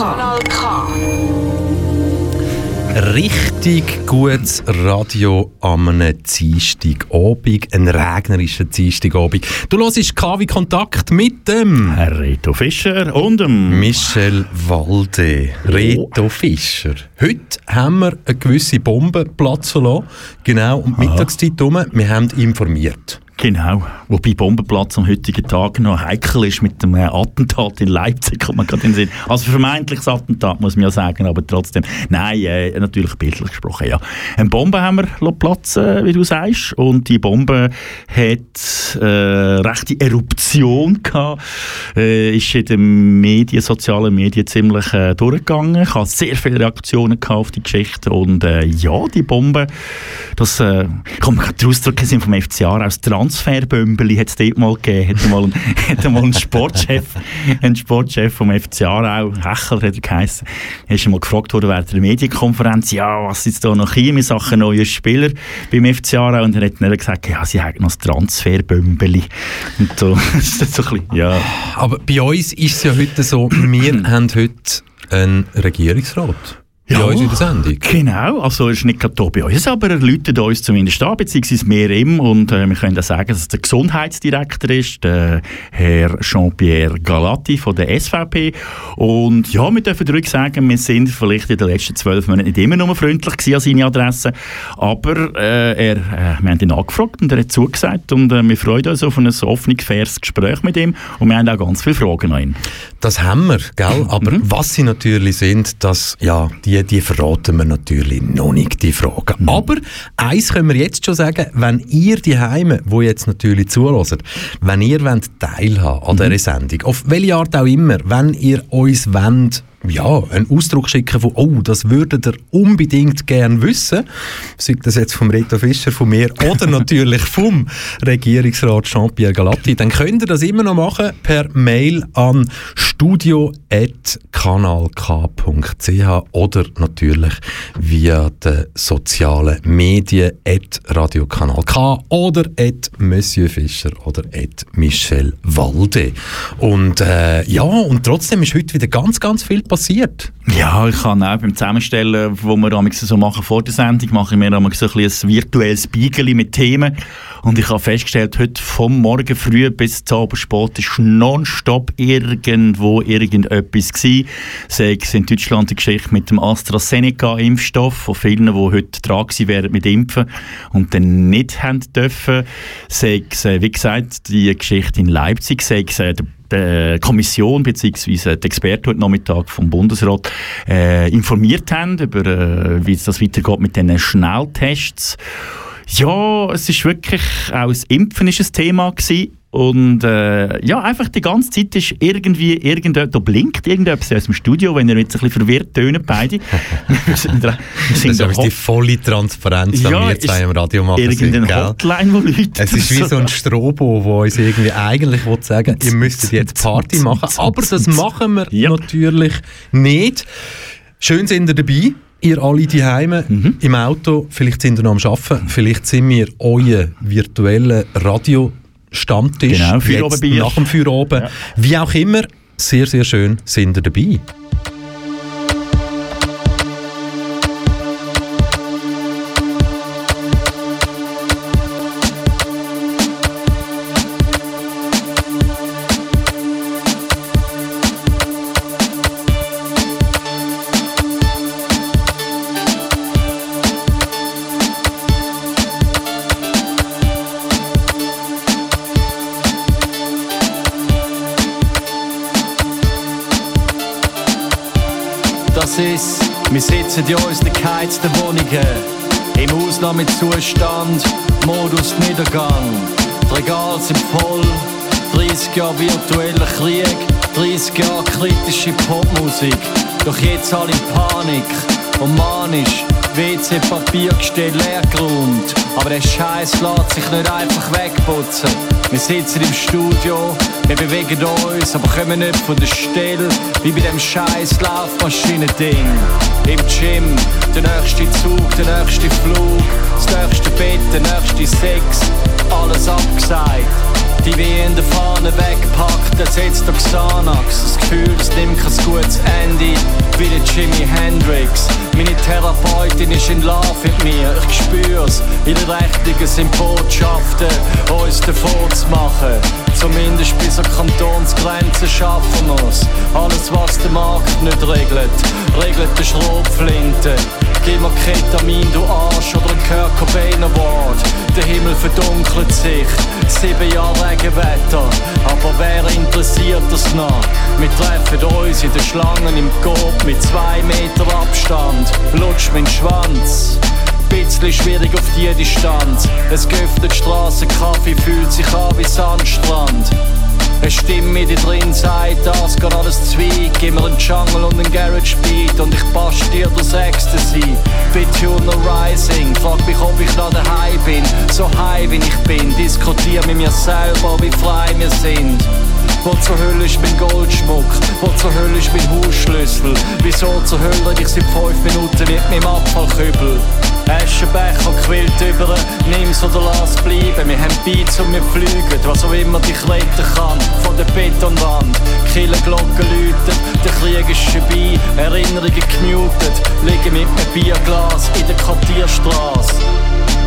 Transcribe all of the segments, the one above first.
Kanal K. Richtig gutes Radio am einem Dienstagabend, ein regnerischer Dienstagabend. Du hörst KW Kontakt mit dem Reto Fischer und dem Michel Walde. Reto Fischer. Heute haben wir eine gewisse Bombe platzen lassen. Genau, um die Mittagszeit herum. Wir haben informiert. Genau. Wobei Bombenplatz am heutigen Tag noch heikel ist mit dem äh, Attentat in Leipzig, kommt man gerade in den Sinn. Also vermeintliches Attentat, muss man ja sagen, aber trotzdem. Nein, äh, natürlich bildlich gesprochen, ja. Eine Bombe haben wir platzen, wie du sagst, und die Bombe hat äh, rechte Eruption gehabt, äh, ist in den Medien, sozialen Medien ziemlich äh, durchgegangen. Ich habe sehr viele Reaktionen auf die Geschichte und äh, ja, die Bombe, das, äh, man gerade ausdrücken, sind vom FCA aus Transferbömbeli hat es dort mal gegeben. Hat mal, hat mal einen Sportchef, einen Sportchef vom FC Aarau, Hechler hat er geheissen, ist mal gefragt worden während der Medienkonferenz, ja, was ist da noch hier in Sachen neue Spieler beim FC Aarau? Und er hat dann gesagt, ja, sie haben noch das Transferbömbeli. Und so, das ist so ein bisschen, ja. Aber bei uns ist es ja heute so, wir haben heute einen Regierungsrat ja, bei uns in der Sendung. Genau, also er ist nicht gerade hier bei uns, aber er läutet uns zumindest an, beziehungsweise mehr ihm und äh, wir können auch sagen, dass es der Gesundheitsdirektor ist, der Herr Jean-Pierre Galati von der SVP und ja, wir dürfen ruhig sagen, wir sind vielleicht in den letzten zwölf Monaten nicht immer nur freundlich an seine Adresse, aber äh, er, äh, wir haben ihn angefragt und er hat zugesagt und äh, wir freuen uns auf ein offenes, faires Gespräch mit ihm und wir haben auch ganz viele Fragen an ihn. Das haben wir, gell? aber mhm. was sie natürlich sind, dass ja, die die, verraten wir natürlich noch nicht, die Fragen. Mhm. Aber eins können wir jetzt schon sagen, wenn ihr die Heime, wo jetzt natürlich zuhört, wenn ihr wollt teilhaben an mhm. dieser Sendung, auf welche Art auch immer, wenn ihr uns wollt, ja, einen Ausdruck schicken von, oh, das würdet ihr unbedingt gern wissen. Sei das jetzt vom Reto Fischer, von mir oder natürlich vom Regierungsrat Jean-Pierre Galatti, dann könnt ihr das immer noch machen per Mail an studio.kanalk.ch oder natürlich via die sozialen Medien at Radiokanal K oder at Monsieur Fischer oder at Michel Walde. Und äh, ja, und trotzdem ist heute wieder ganz, ganz viel passiert? Ja, ich kann auch beim Zusammenstellen, wo wir so machen vor der Sendung, mache ich mir so ein, ein virtuelles Spiegel mit Themen. Und ich habe festgestellt, heute vom Morgen früh bis zum Abend spät ist nonstop irgendwo irgendetwas gewesen. Sei es in Deutschland die Geschichte mit dem AstraZeneca-Impfstoff, von vielen, die heute dran wären mit Impfen und dann nicht haben dürfen. Sei es, äh, wie gesagt, die Geschichte in Leipzig, sei es äh, der die Kommission bzw. die Experten heute Nachmittag vom Bundesrat äh, informiert haben über, äh, wie das weitergeht mit den Schnelltests. Ja, es ist wirklich auch das Impfen ist ein Thema gewesen. Und äh, ja, einfach die ganze Zeit ist irgendwie, irgendetwas, da blinkt irgendetwas aus dem Studio, wenn ihr jetzt ein bisschen verwirrt tönen, beide. wir sind, wir sind das ist die volle Transparenz, die ja, wir zwei im Radio machen Irgendeine sind, Hotline, wo Leute... Es ist wie so ein Strobo, der uns irgendwie eigentlich will sagen ihr müsstet jetzt Party machen, aber das machen wir ja. natürlich nicht. Schön sind ihr dabei. Ihr alle die Heime mhm. im Auto, vielleicht sind ihr noch am Arbeiten, vielleicht sind wir euer virtuelle Radio Stammtisch genau, jetzt nach dem Feierabend. Ja. Wie auch immer, sehr, sehr schön sind ihr dabei. Geheizten Wohnungen. Im Ausnahmezustand, Modus Niedergang. Die Regale sind voll, 30 Jahre virtueller Krieg, 30 Jahre kritische Popmusik. Doch jetzt alle in Panik und manisch WC-Papiergestell leer geräumt. Aber der Scheiß lässt sich nicht einfach wegputzen. Wir sitzen im Studio, wir bewegen uns, aber kommen nicht von der Stelle, wie bei dem scheiß Laufmaschinen-Ding. Im Gym, der nächste Zug, der nächste Flug, das nächste Bett, der nächste Sex, alles abgesagt. Die wie in der Fahne wegpackt, ersetzt der Xanax. Das Gefühl, es nimmt kein gutes Ende, wie der Jimi Hendrix. Meine Therapeutin ist in Love mit mir, ich spür's. Ihre Rechnungen sind Botschaften, uns davon zu machen. Zumindest bis an Kantonsgrenzen schaffen wir's. Alles, was der Markt nicht regelt, regelt der Schrotflinte. Gib mir Ketamin, du Arsch, oder ein Kurt Cobain Award. Der Himmel verdunkelt sich, sieben Jahre Regenwetter. Aber wer interessiert das noch? Wir treffen uns in den Schlangen im Coop mit zwei Meter Abstand. Lutsch mein Schwanz bisschen schwierig auf die Distanz. Es geöffnet Straßenkaffee, fühlt sich an wie Sandstrand. Eine Stimme, die drin sagt, das geht alles Zweig. Gib mir einen Jungle und einen Garage Beat und ich basch dir das Ecstasy. Bituner Rising, frag mich, ob ich noch daheim bin. So high wie ich bin, diskutier mit mir selber, wie frei wir sind. Wo zur Hölle ist mein Goldschmuck? Wo zur Hölle ist mein Hausschlüssel? Wieso zur Hölle rede ich seit fünf Minuten mit meinem Abfallkübel? Aschenbecher quillt über, nimm's oder lass bleiben. Wir haben Beats und wir fliegen, was auch immer dich retten kann. Von der Betonwand, Killerglocken läuten, der Krieg ist vorbei, Erinnerungen gemutet. Liegen mit einem Bierglas in der Quartierstraße.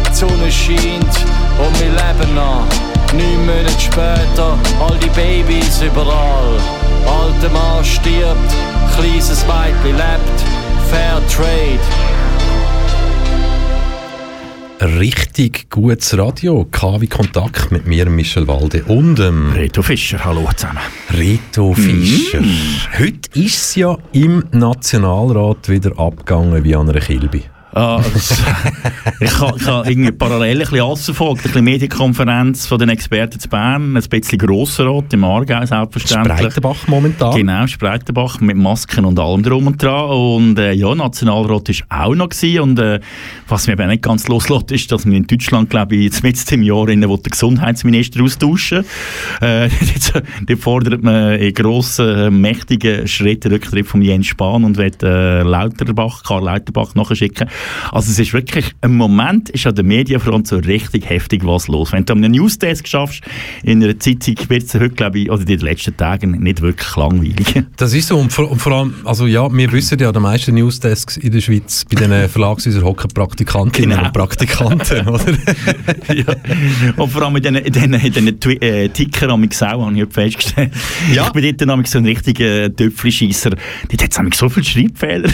Die Sonne scheint und wir leben noch. Neun Monate später, all die Babys überall. Alter Mann stirbt, kleines Mädchen lebt. Fair Trade. Richtig gutes Radio. KW Kontakt mit mir, Michel Walde und dem Reto Fischer, hallo zusammen. Reto Fischer. Heute ist es ja im Nationalrat wieder abgegangen wie an einer Kilbe. Ah, das, ich habe ha irgendwie parallel ein bisschen alles verfolgt. Ein bisschen Medienkonferenz von den Experten zu Bern, ein bisschen Grossenrot im Aargau selbstverständlich. Spreitenbach momentan. Genau, Spreitenbach mit Masken und allem drum und dran. Und äh, ja, Nationalrat war auch noch gewesen. Und äh, was mir aber nicht ganz loslässt, ist, dass wir in Deutschland, glaube ich, jetzt mit dem Jahr in wo der Gesundheitsminister austauschen. Äh, dort fordert man in grossen, mächtigen Schritten Rücktritt von Jens Spahn und wird äh, Lauterbach, Karl Lauterbach nachschicken. Also es ist wirklich, im Moment ist an der Medienfront so richtig heftig was los. Wenn du einen Newsdesk schaffst, in einer Zeitung wird es heute, glaube ich, oder in den letzten Tagen nicht wirklich langweilig. Das ist so und vor, und vor, allem, also ja, wir wissen ja, die meisten Newsdesks in der Schweiz, bei diesen Verlagshäusern hocken Praktikantinnen genau. und Praktikanten, oder? ja. Und vor allem in diesen, diesen, diesen äh, Ticker am auch, habe ich festgestellt. Ja. Ich bin dort so ein richtiger Töpfelscheisser. Dort hat es so viele Schreibfehler.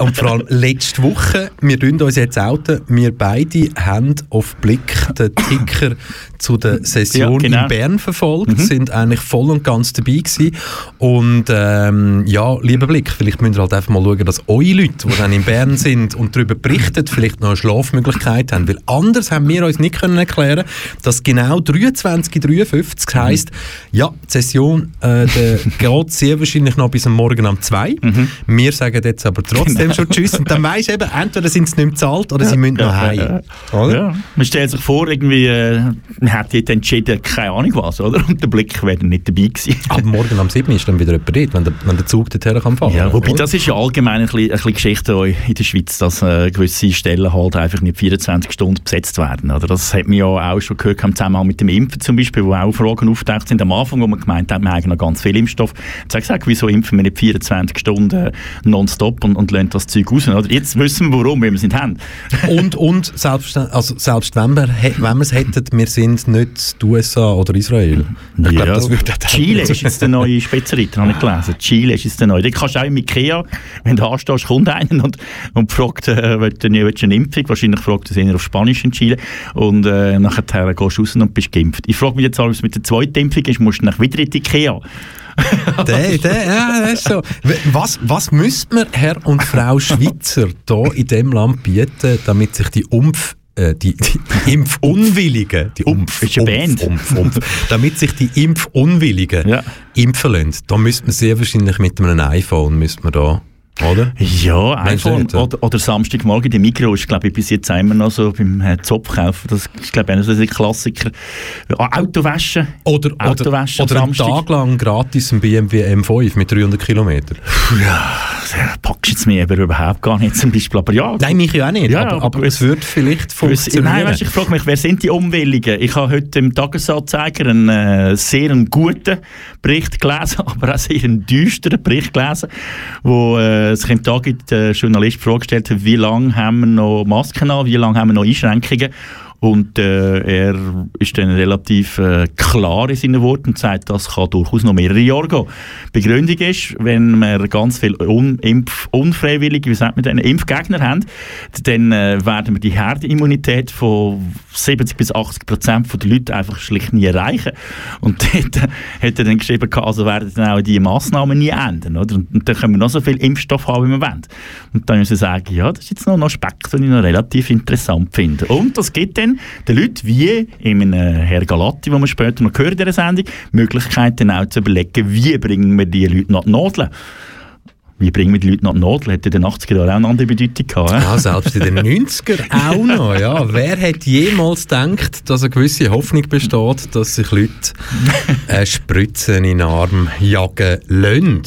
und vor allem letzte Woche wir tun uns jetzt outen. Wir beide haben auf Blick den Ticker zu der Session ja, genau. in Bern verfolgt, mhm. sind eigentlich voll und ganz dabei gewesen. Und ähm, ja, lieber Blick, vielleicht müsst ihr halt einfach mal schauen, dass eure Leute, die dann in Bern sind und darüber berichten, vielleicht noch eine Schlafmöglichkeit haben. Weil anders haben wir uns nicht können erklären, dass genau 23.53 heisst, ja, die Session äh, geht sehr wahrscheinlich noch bis am Morgen um 2. Mhm. Wir sagen jetzt aber trotzdem genau. schon Tschüss. Und dann weisst eben, entweder sind sie nicht mehr bezahlt oder ja. sie müssen noch heim. Ja. Man stellt sich vor, irgendwie, äh, man hat jetzt entschieden, keine Ahnung was, oder? Und der Blick wäre nicht dabei gewesen. Aber morgen am 7. ist dann wieder jemand dort, wenn der, wenn der Zug dorthin kann fahren Ja, wobei oder? das ist ja allgemein ein bisschen, ein bisschen Geschichte in der Schweiz, dass äh, gewisse Stellen halt einfach nicht 24 Stunden besetzt werden. Oder? Das hat man ja auch schon gehört im Zusammenhang mit dem Impfen zum Beispiel, wo auch Fragen auftaucht sind am Anfang, wo man gemeint hat, wir haben noch ganz viel Impfstoff. Jetzt habe ich gesagt, wieso impfen wir nicht 24 Stunden nonstop und, und lassen das Zeug raus? Oder? Jetzt wissen wir warum, weil wir es nicht haben. und und selbst, also selbst wenn wir, wenn wir es hätten, wir sind nicht die USA oder Israel. Ich ja. glaub, das würde Chile ist jetzt der neue Spitzenreiter, habe ich gelesen. Chile ist jetzt der neue. Da kannst du auch im Ikea, wenn du anstehst, kommt einer und, und fragt, äh, willst du eine Impfung? Wahrscheinlich fragt er sich auf Spanisch in Chile. Und äh, nachher gehst du raus und bist geimpft. Ich frage mich jetzt, was mit der zweiten Impfung ist, musst du nach wieder in die Ikea. der, der, ja, das ist so. Was, was müsste man, Herr und Frau Schweizer, hier in diesem Land bieten, damit sich die Umf äh, die, die, die Impfunwilligen, die Umf, ist Band. Umf, Umf, damit sich die Impfunwilligen ja. impfen lassen, da müsste man sehr wahrscheinlich mit einem iPhone müsste man da oder? Ja, du iPhone ja? oder, oder Samstagmorgen, der Mikro ist, glaube ich, bis jetzt immer noch so beim äh, Zopfkaufen. Das ist, glaube ich, einer so ein Klassiker. Autowaschen. Oder, oder, Autowäsche am oder einen. Tag lang gratis ein BMW M5 mit 300 Kilometern. Ja, packst jetzt mir aber überhaupt gar nicht zum Beispiel. Aber ja, Nein, mich ja auch nicht, Ja, aber, aber aber es wird vielleicht funktionieren. Nein, weißt, ich frage mich, wer sind die Unwilligen? Ich habe heute im Tagesanzeiger einen äh, sehr einen guten Bericht gelesen, aber auch sehr einen düsteren Bericht gelesen, wo äh, sich im Tag Journalist die Frage gestellt hat, wie lange haben wir noch Masken an, wie lange haben wir noch Einschränkungen? Und äh, er ist dann relativ äh, klar in seinen Worten und sagt, das kann durchaus noch mehrere Jahre gehen. Begründung ist, wenn wir ganz viele Un Impf unfreiwillige, wie sagt man denn, Impfgegner haben, dann äh, werden wir die Herdenimmunität von 70 bis 80 Prozent der Leute einfach schlicht nie erreichen. Und dort hat er dann geschrieben, also werden dann auch die Massnahmen nie ändern. Oder? Und, und dann können wir noch so viel Impfstoff haben, wie wir wollen. Und dann müssen wir sagen, ja, das ist jetzt noch ein Aspekt, den ich noch relativ interessant finde. Und das gibt dann den Leuten, wie in einem Herr Galatti, den wir später noch hören in dieser Sendung, die Möglichkeit dann auch zu überlegen, wie bringen wir die Leute nach die Nadel. Wie bringen wir die Leute nach Nadel? Hätte in den 80er Jahren auch eine andere Bedeutung gehabt. Ja, selbst in den 90er auch noch. Ja. Wer hätte jemals gedacht, dass eine gewisse Hoffnung besteht, dass sich Leute äh, Spritzen in den Arm jagen lassen?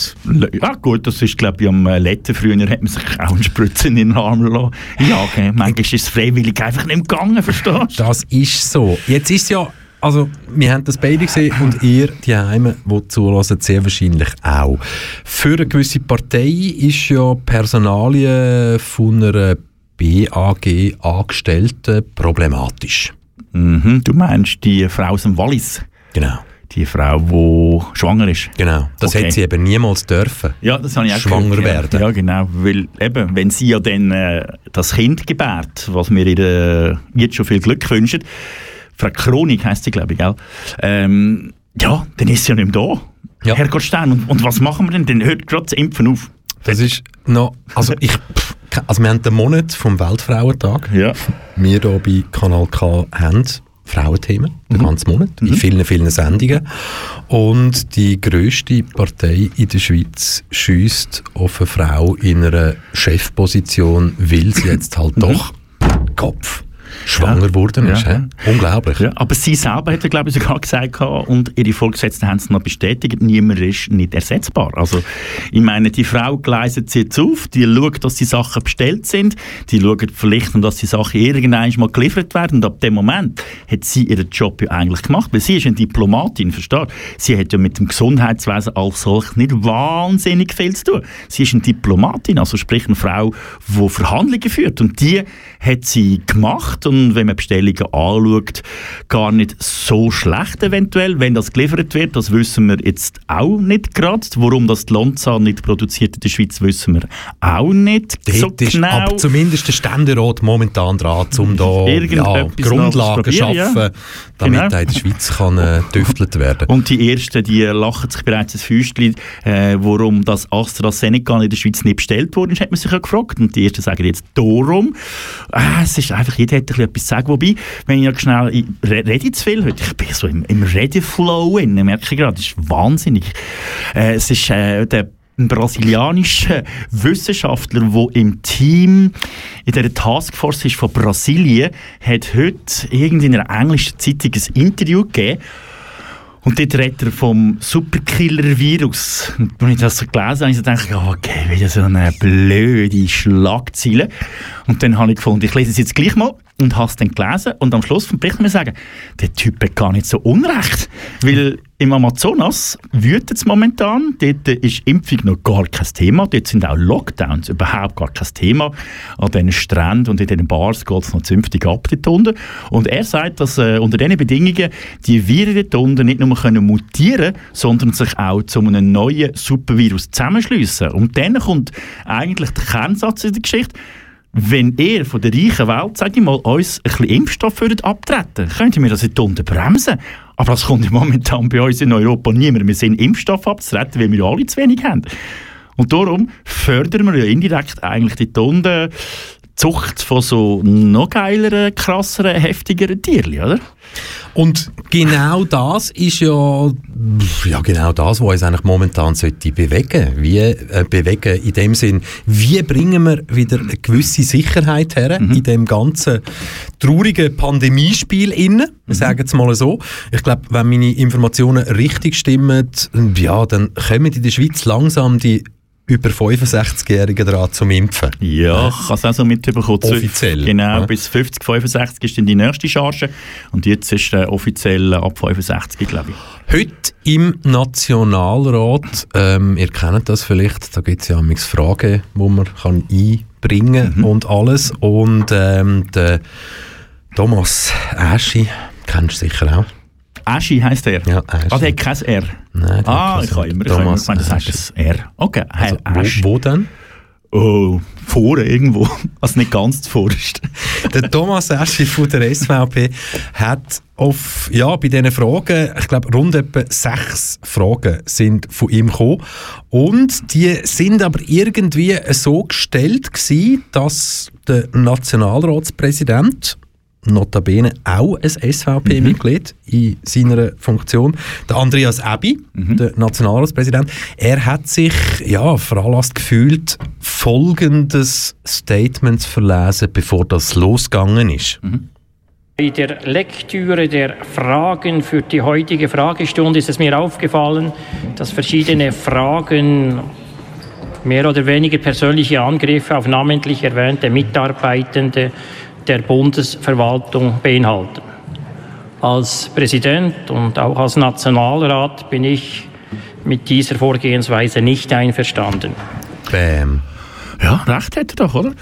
Ja gut, das ist glaube ich am äh, letzten Frühjahr hat man sich auch einen Spritzen in den Arm lassen. Ja, okay. manchmal ist es freiwillig einfach nicht gegangen, verstehst du? Das ist so. Jetzt ist ja, also wir haben das beide gesehen und ihr, die Heime, die zulassen, sehr wahrscheinlich auch. Für eine gewisse Partei ist ja Personalien von einer BAG Angestellten problematisch. Mhm, du meinst die Frau aus dem Wallis? Genau. Die Frau, die schwanger ist? Genau. Das Okay. hätte sie eben niemals dürfen. Ja, das habe ich auch Schwanger gehört, werden. Ja, genau. Weil eben, wenn sie ja dann äh, das Kind gebärt, was wir ihr äh, jetzt schon viel Glück wünschen, Frau Kronig heisst sie, glaube ich, gell? Ähm, ja, dann ist sie ja nicht mehr da. Ja. Herrgott Stein. Und, und was machen wir denn? Dann hört gerade das Impfen auf. Das ist noch, also ich, pff, also wir haben den Monat vom Weltfrauentag. Ja. Wir hier bei Kanal K haben Frauenthemen, den ganzen Monat, in vielen, vielen Sendungen. Und die grösste Partei in der Schweiz schießt auf eine Frau in einer Chefposition, weil sie jetzt halt doch Kopf schwanger geworden ist. Ja. Unglaublich. Ja, aber sie selber hat, glaube ich, sogar gesagt, und ihre Vorgesetzten haben es noch bestätigt, niemand ist nicht ersetzbar. Also, ich meine, die Frau gleiset sie jetzt auf, die schaut, dass die Sachen bestellt sind, die schaut vielleicht, dass die Sachen irgendwann mal geliefert werden, und ab dem Moment hat sie ihren Job ja eigentlich gemacht, weil sie ist eine Diplomatin, versteht? Sie hat ja mit dem Gesundheitswesen als solch nicht wahnsinnig viel zu tun. Sie ist eine Diplomatin, also sprich eine Frau, die Verhandlungen führt, und die hat sie gemacht, und wenn man Bestellungen anschaut, gar nicht so schlecht eventuell, wenn das geliefert wird, das wissen wir jetzt auch nicht gerade. Warum das die Lonza nicht produziert in der Schweiz, wissen wir auch nicht Dort so ist genau. aber zumindest der Ständerat momentan dran, um da ja, Grundlagen zu probieren, ja. schaffen, damit Genau. in der Schweiz kann äh, düftelt werden. Und die Ersten, die lachen sich bereits ins Füßchen, äh, warum das AstraZeneca in der Schweiz nicht bestellt wurde, hat man sich ja gefragt. Und die Ersten sagen jetzt darum. Äh, es ist einfach, jeder bisschen etwas zu sagen. Wobei, wenn ich ja schnell, ich re- rede zu viel heute, ich bin so im, im Redeflow, in, merke ich gerade, das ist wahnsinnig. Äh, es ist äh, der ein brasilianischer Wissenschaftler, der im Team in der Taskforce ist von Brasilien, hat heute in einer englischen Zeitung ein Interview gegeben und dort redet er vom Superkiller-Virus. Und als ich das so gelesen habe, habe ich ja, okay, wieder so eine blöde Schlagzeile. Und dann habe ich gefunden, ich lese es jetzt gleich mal und habe es dann gelesen. Und am Schluss vom Bericht ich sagen, der Typ hat gar nicht so unrecht. Weil im Amazonas wütet es momentan. Dort ist Impfung noch gar kein Thema. Dort sind auch Lockdowns überhaupt gar kein Thema. An diesen Stränden und in diesen Bars geht es noch zünftig ab dort unten. Und er sagt, dass äh, unter diesen Bedingungen die Viren dort unten nicht nur können mutieren sondern sich auch zu einem neuen Supervirus zusammenschliessen. Und dann kommt eigentlich der Kernsatz in der Geschichte. Wenn ihr von der reichen Welt, sage ich mal, uns ein bisschen Impfstoff würdet abtreten könnten wir das nicht unten bremsen. Aber das kommt ja momentan bei uns in Europa niemand. Wir sind Impfstoff abzutreten, weil wir ja alle zu wenig haben. Und darum fördern wir ja indirekt eigentlich die Tunde Zucht von so noch geileren, krasseren, heftigeren Tierchen, oder? Und genau das ist ja, ja genau das, was uns eigentlich momentan sollte bewegen. Wie äh, bewegen in dem Sinn, wie bringen wir wieder eine gewisse Sicherheit her mhm. in dem ganzen traurigen Pandemiespiel inne? Wir mhm. sagen es mal so. Ich glaube, wenn meine Informationen richtig stimmen, ja, dann kommen in der Schweiz langsam die über 65-Jährigen dran zum Impfen. Ja, ich habe es auch so mitbekommen. Offiziell. Genau, ja. bis 50, 65 ist dann die nächste Charge und jetzt ist äh, offiziell ab 65, glaube ich. Heute im Nationalrat, ähm, ihr kennt das vielleicht, da gibt es ja Fragen, die man kann einbringen mhm. und alles. Und ähm, der Thomas Aschi, kennst du sicher auch. Aschi heisst er? Ja, Aschi. Ah, der hat kein R? Nein, Ah, ich habe immer, ich habe immer gemeint, das ein R. Okay, also, wo, wo denn? Oh, vorne irgendwo. Also nicht ganz zuvorderst. der Thomas Aschi von der SVP hat auf, ja, bei diesen Fragen, ich glaube, rund etwa sechs Fragen sind von ihm gekommen. Und die sind aber irgendwie so gestellt gewesen, dass der Nationalratspräsident notabene auch ein SVP-Mitglied mhm. in seiner Funktion. Der Andreas Ebi, mhm. der Nationalratspräsident, er hat sich ja, veranlasst gefühlt, folgendes Statement zu verlesen, bevor das losgegangen ist. Mhm. Bei der Lektüre der Fragen für die heutige Fragestunde ist es mir aufgefallen, dass verschiedene Fragen mehr oder weniger persönliche Angriffe auf namentlich erwähnte Mitarbeitende der Bundesverwaltung beinhalten. Als Präsident und auch als Nationalrat bin ich mit dieser Vorgehensweise nicht einverstanden. Bäm. Ja, recht hat er doch, oder?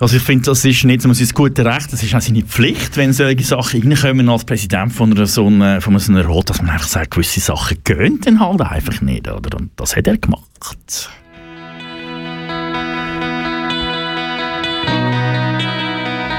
Also ich finde, das ist nicht nur sein gutes Recht, das ist auch seine Pflicht, wenn solche Sachen reinkommen als Präsident von, einer so einer, von so einer Rot, dass man einfach sagt, gewisse Sachen gehen dann halt einfach nicht, oder? Und das hat er gemacht.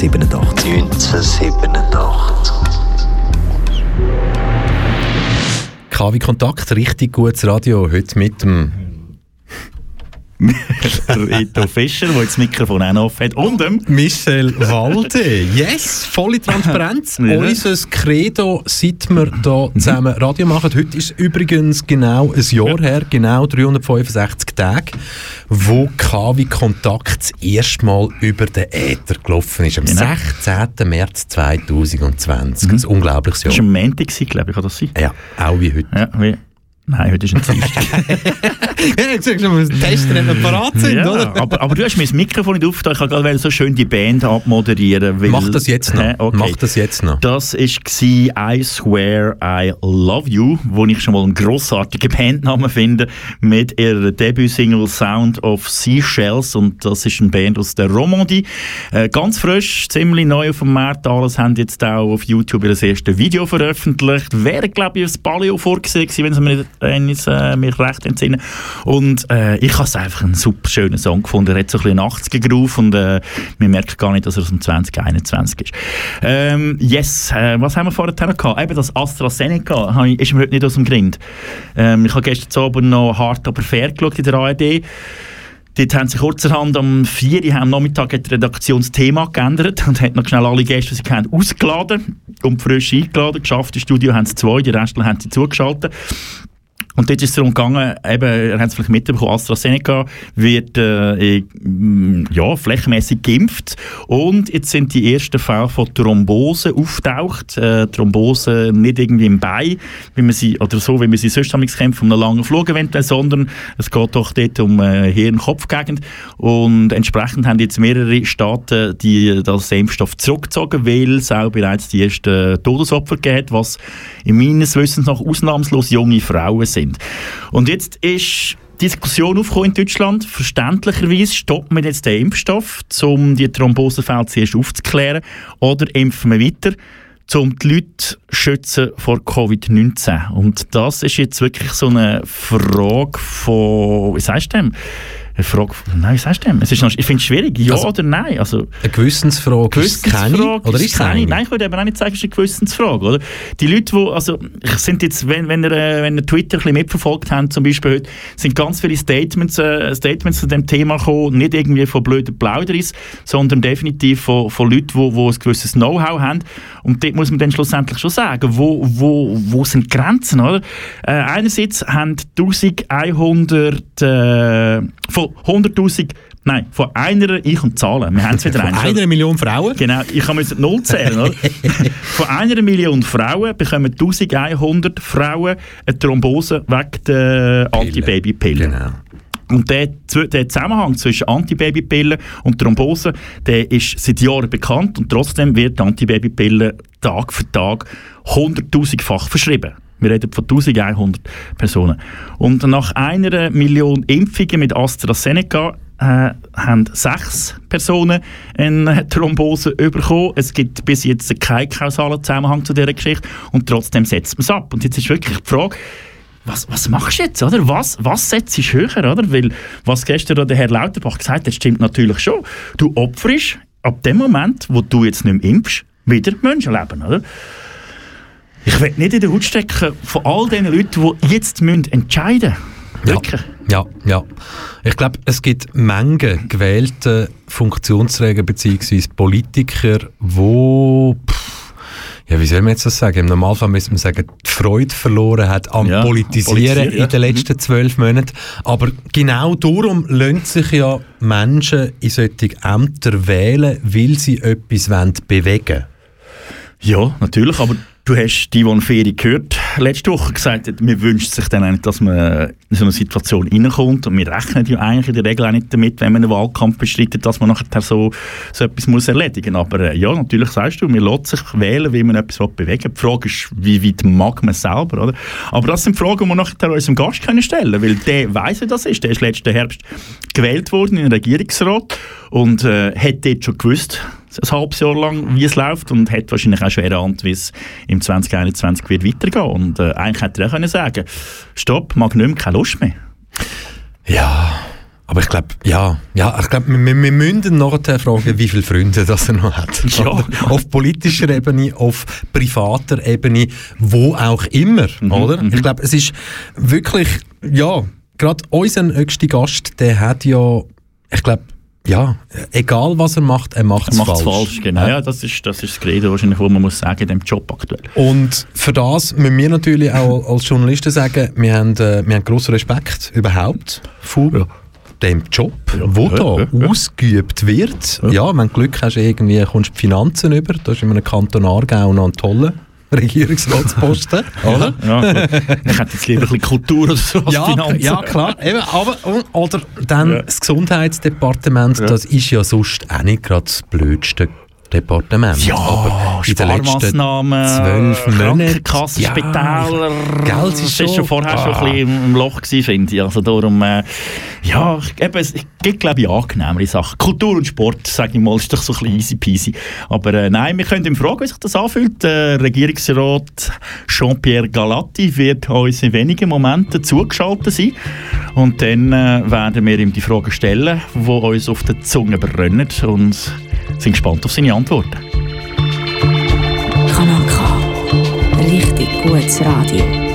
1987. 1987. KW Kontakt, richtig gutes Radio, heute mit dem Rito Fischer, der jetzt das Mikrofon auch offen hat. Und dem Michel Walde. Yes, volle Transparenz. Ja. Unser Credo, seit wir hier zusammen Radio machen. Heute ist übrigens genau ein Jahr her, genau 365 Tage, wo KW Kontakt das erste Mal über den Äther gelaufen ist. Am Genau. 16. März 2020. Ein unglaubliches das Jahr. war ein Montag, glaube ich, kann das sein? Ja, auch wie heute. Ja, wie? Nein, heute ist ein Dienstag. Ich sag schon, die Tester nicht parat ja, aber, aber du hast mir das Mikrofon nicht aufgetan. Ich wollte gerade so schön die Band abmoderieren. Weil, Mach das jetzt noch. Hä? Okay. Mach das jetzt noch. Das war I Swear I Love You, wo ich schon mal einen grossartigen Bandnamen finde, mit ihrer Debütsingle Sound of Seashells. Und das ist eine Band aus der Romandie. Äh, ganz frisch, ziemlich neu auf dem Markt. Alles haben jetzt auch auf YouTube ihr erstes Video veröffentlicht. Wäre, glaube ich, ein Paleo vorgesehen gewesen, wenn sie mir nicht, wenn ich äh, mich recht entsinne. Und äh, ich habe es einfach einen super schönen Song gefunden. Er hat so ein bisschen einen 80er-Groove und äh, man merkt gar nicht, dass er aus dem 2021 ist. Ähm, yes, äh, was haben wir vorher noch gehabt? Eben das AstraZeneca ich- ist mir heute nicht aus dem Grind. Ähm, ich habe gestern Abend noch hart aber fair geschaut in der ARD. Dort haben sie kurzerhand am 4 Uhr am Nachmittag das Thema geändert und hat noch schnell alle Gäste, die sie kennen, ausgeladen und frisch eingeladen. Geschafft im Studio haben sie zwei, die Restlichen haben sie zugeschaltet. Und dort ist es darum gegangen, eben, ihr habt es vielleicht mitbekommen, AstraZeneca wird äh, äh, ja, flächenmäßig geimpft und jetzt sind die ersten Fälle von Thrombose auftaucht. Äh, Thrombose nicht irgendwie im Bein, wie man sie, oder so, wie man sie sonst kennt, von einem langen Flug eventuell, sondern es geht doch dort um äh, Hirn-Kopf-Gegend und entsprechend haben jetzt mehrere Staaten die das Impfstoff zurückgezogen, weil es auch bereits die ersten Todesopfer gegeben was in meines Wissens nach ausnahmslos junge Frauen sind. Und jetzt ist Diskussion aufgekommen in Deutschland. Verständlicherweise stoppt man jetzt den Impfstoff, um die Thrombosefälle zuerst aufzuklären, oder impfen wir weiter, um die Leute zu schützen vor Covid-19. Und das ist jetzt wirklich so eine Frage von, wie sagst du dem? Eine Frage, nein, wie sagst du dem? Es ist noch, ich finde es schwierig, ja Also- oder nein. Also, Eine Gewissensfrage ist es keine? Gewissensfrage Oder ist ist keine? eine? Nein, ich würde eben auch nicht sagen, es ist eine Gewissensfrage. Oder? Die Leute, die, also, sind jetzt, wenn, wenn, ihr, äh, wenn ihr Twitter ein bisschen mitverfolgt habt, zum Beispiel heute, sind ganz viele Statements, äh, Statements zu dem Thema gekommen, nicht irgendwie von blöden Plauderis, sondern definitiv von, von Leuten, die, die ein gewisses Know-how haben. Und dort muss man dann schlussendlich schon sagen, wo, wo, wo sind die Grenzen, oder? Äh, einerseits haben 1100, äh, von 100'000, nein, von einer, ich und Zahlen, wir haben es wieder Von eins. einer Million Frauen? Genau, ich kann müssen null zählen, oder? Von einer Million Frauen bekommen 1100 Frauen eine Thrombose wegen der Antibabypille. Genau. Und der, der Zusammenhang zwischen Antibabypillen und Thrombose, der ist seit Jahren bekannt und trotzdem wird Antibabypille Tag für Tag 100'000-fach verschrieben. Wir reden von 1100 Personen. Und nach einer Million Impfungen mit AstraZeneca äh, haben sechs Personen eine Thrombose bekommen. Es gibt bis jetzt keinen kausalen Zusammenhang zu dieser Geschichte und trotzdem setzt man es ab. Und jetzt ist wirklich die Frage, was, was machst du jetzt, oder? Was, was setzt du höher, oder? Weil, was gestern der Herr Lauterbach gesagt hat, stimmt natürlich schon. Du opferst ab dem Moment, wo du jetzt nicht mehr impfst, wieder Menschenleben, oder? Ich will nicht in den Hut stecken von all den Leuten, die jetzt müssen entscheiden müssen. Wirklich. Ja, ja. Ich glaube, es gibt Mengen gewählte Funktionsträger bzw. Politiker, wo pff, ja, wie soll man jetzt das sagen? Im Normalfall müsste man sagen, die Freude verloren hat am Ja, Politisieren ja. in den letzten zwölf Monaten. Aber genau darum lassen sich ja Menschen in solche Ämter wählen, weil sie etwas wollen bewegen Ja, natürlich, aber du hast die, Ferie gehört, letzte Woche gesagt mir wünscht sich dann eigentlich, dass man in so eine Situation reinkommt und wir rechnen ja eigentlich in der Regel auch nicht damit, wenn man einen Wahlkampf bestreitet, dass man nachher so, so etwas muss erledigen muss. Aber äh, ja, natürlich sagst du, man lässt sich wählen, wie man etwas bewegen will. Die Frage ist, wie weit mag man es selber, oder? Aber das sind Fragen, die wir nachher unserem Gast können stellen können, weil der weiss, wie das ist. Der ist letzten Herbst gewählt worden in den Regierungsrat und äh, hat dort schon gewusst, ein halbes Jahr lang, wie es läuft und hat wahrscheinlich auch schon erahnt, wie es im 2021 wird weitergehen. Und äh, eigentlich hätte er auch können sagen stopp, mag nicht mehr, keine Lust mehr. Ja, Aber ich glaube, ja, ja, ich glaube, wir, wir müssen nachher fragen, wie viele Freunde das er noch hat. Ja. Auf politischer Ebene, auf privater Ebene, wo auch immer, Mhm, oder? Ich glaube, es ist wirklich, ja, gerade unser nächster Gast, der hat ja, ich glaube, ja, egal was er macht, er macht Er es macht es falsch. falsch, genau. Ja, das ist das, ist das Gerede wahrscheinlich, was man muss sagen in dem Job aktuell. Und für das müssen wir natürlich auch als Journalisten sagen, wir haben, äh, wir haben grossen Respekt überhaupt vor dem Job, wo da ja, ja. ausgeübt wird. Ja. wenn du Glück hast, irgendwie kommst du die Finanzen über. Da ist in einem Kanton Aargau noch ein toller Regierungsratsposten. oder? Ja, ich hätte jetzt lieber ein bisschen Kultur oder so Ja, Finanzen. ja, klar. Eben, aber, oder dann Ja. das Gesundheitsdepartement, Ja. das ist ja sonst auch nicht gerade das blödste Departement. Ja, aber in den letzten zwölf Monaten. Krankenkassen, Ja. Geld das ist schon- schon vorher schon Ah. ein bisschen im Loch gewesen, finde ich. Also darum, äh, ja, eben, es gibt, glaube ich, angenehmere Sachen. Kultur und Sport, sage ich mal, ist doch so ein bisschen easy peasy. Aber äh, nein, wir können ihm fragen, wie sich das anfühlt. Äh, Regierungsrat Jean-Pierre Galatti wird uns in wenigen Momenten zugeschaltet sein. Und dann äh, werden wir ihm die Fragen stellen, die uns auf der Zunge brennen und sind gespannt auf seine Antworten. Kanal K. Richtig gutes Radio.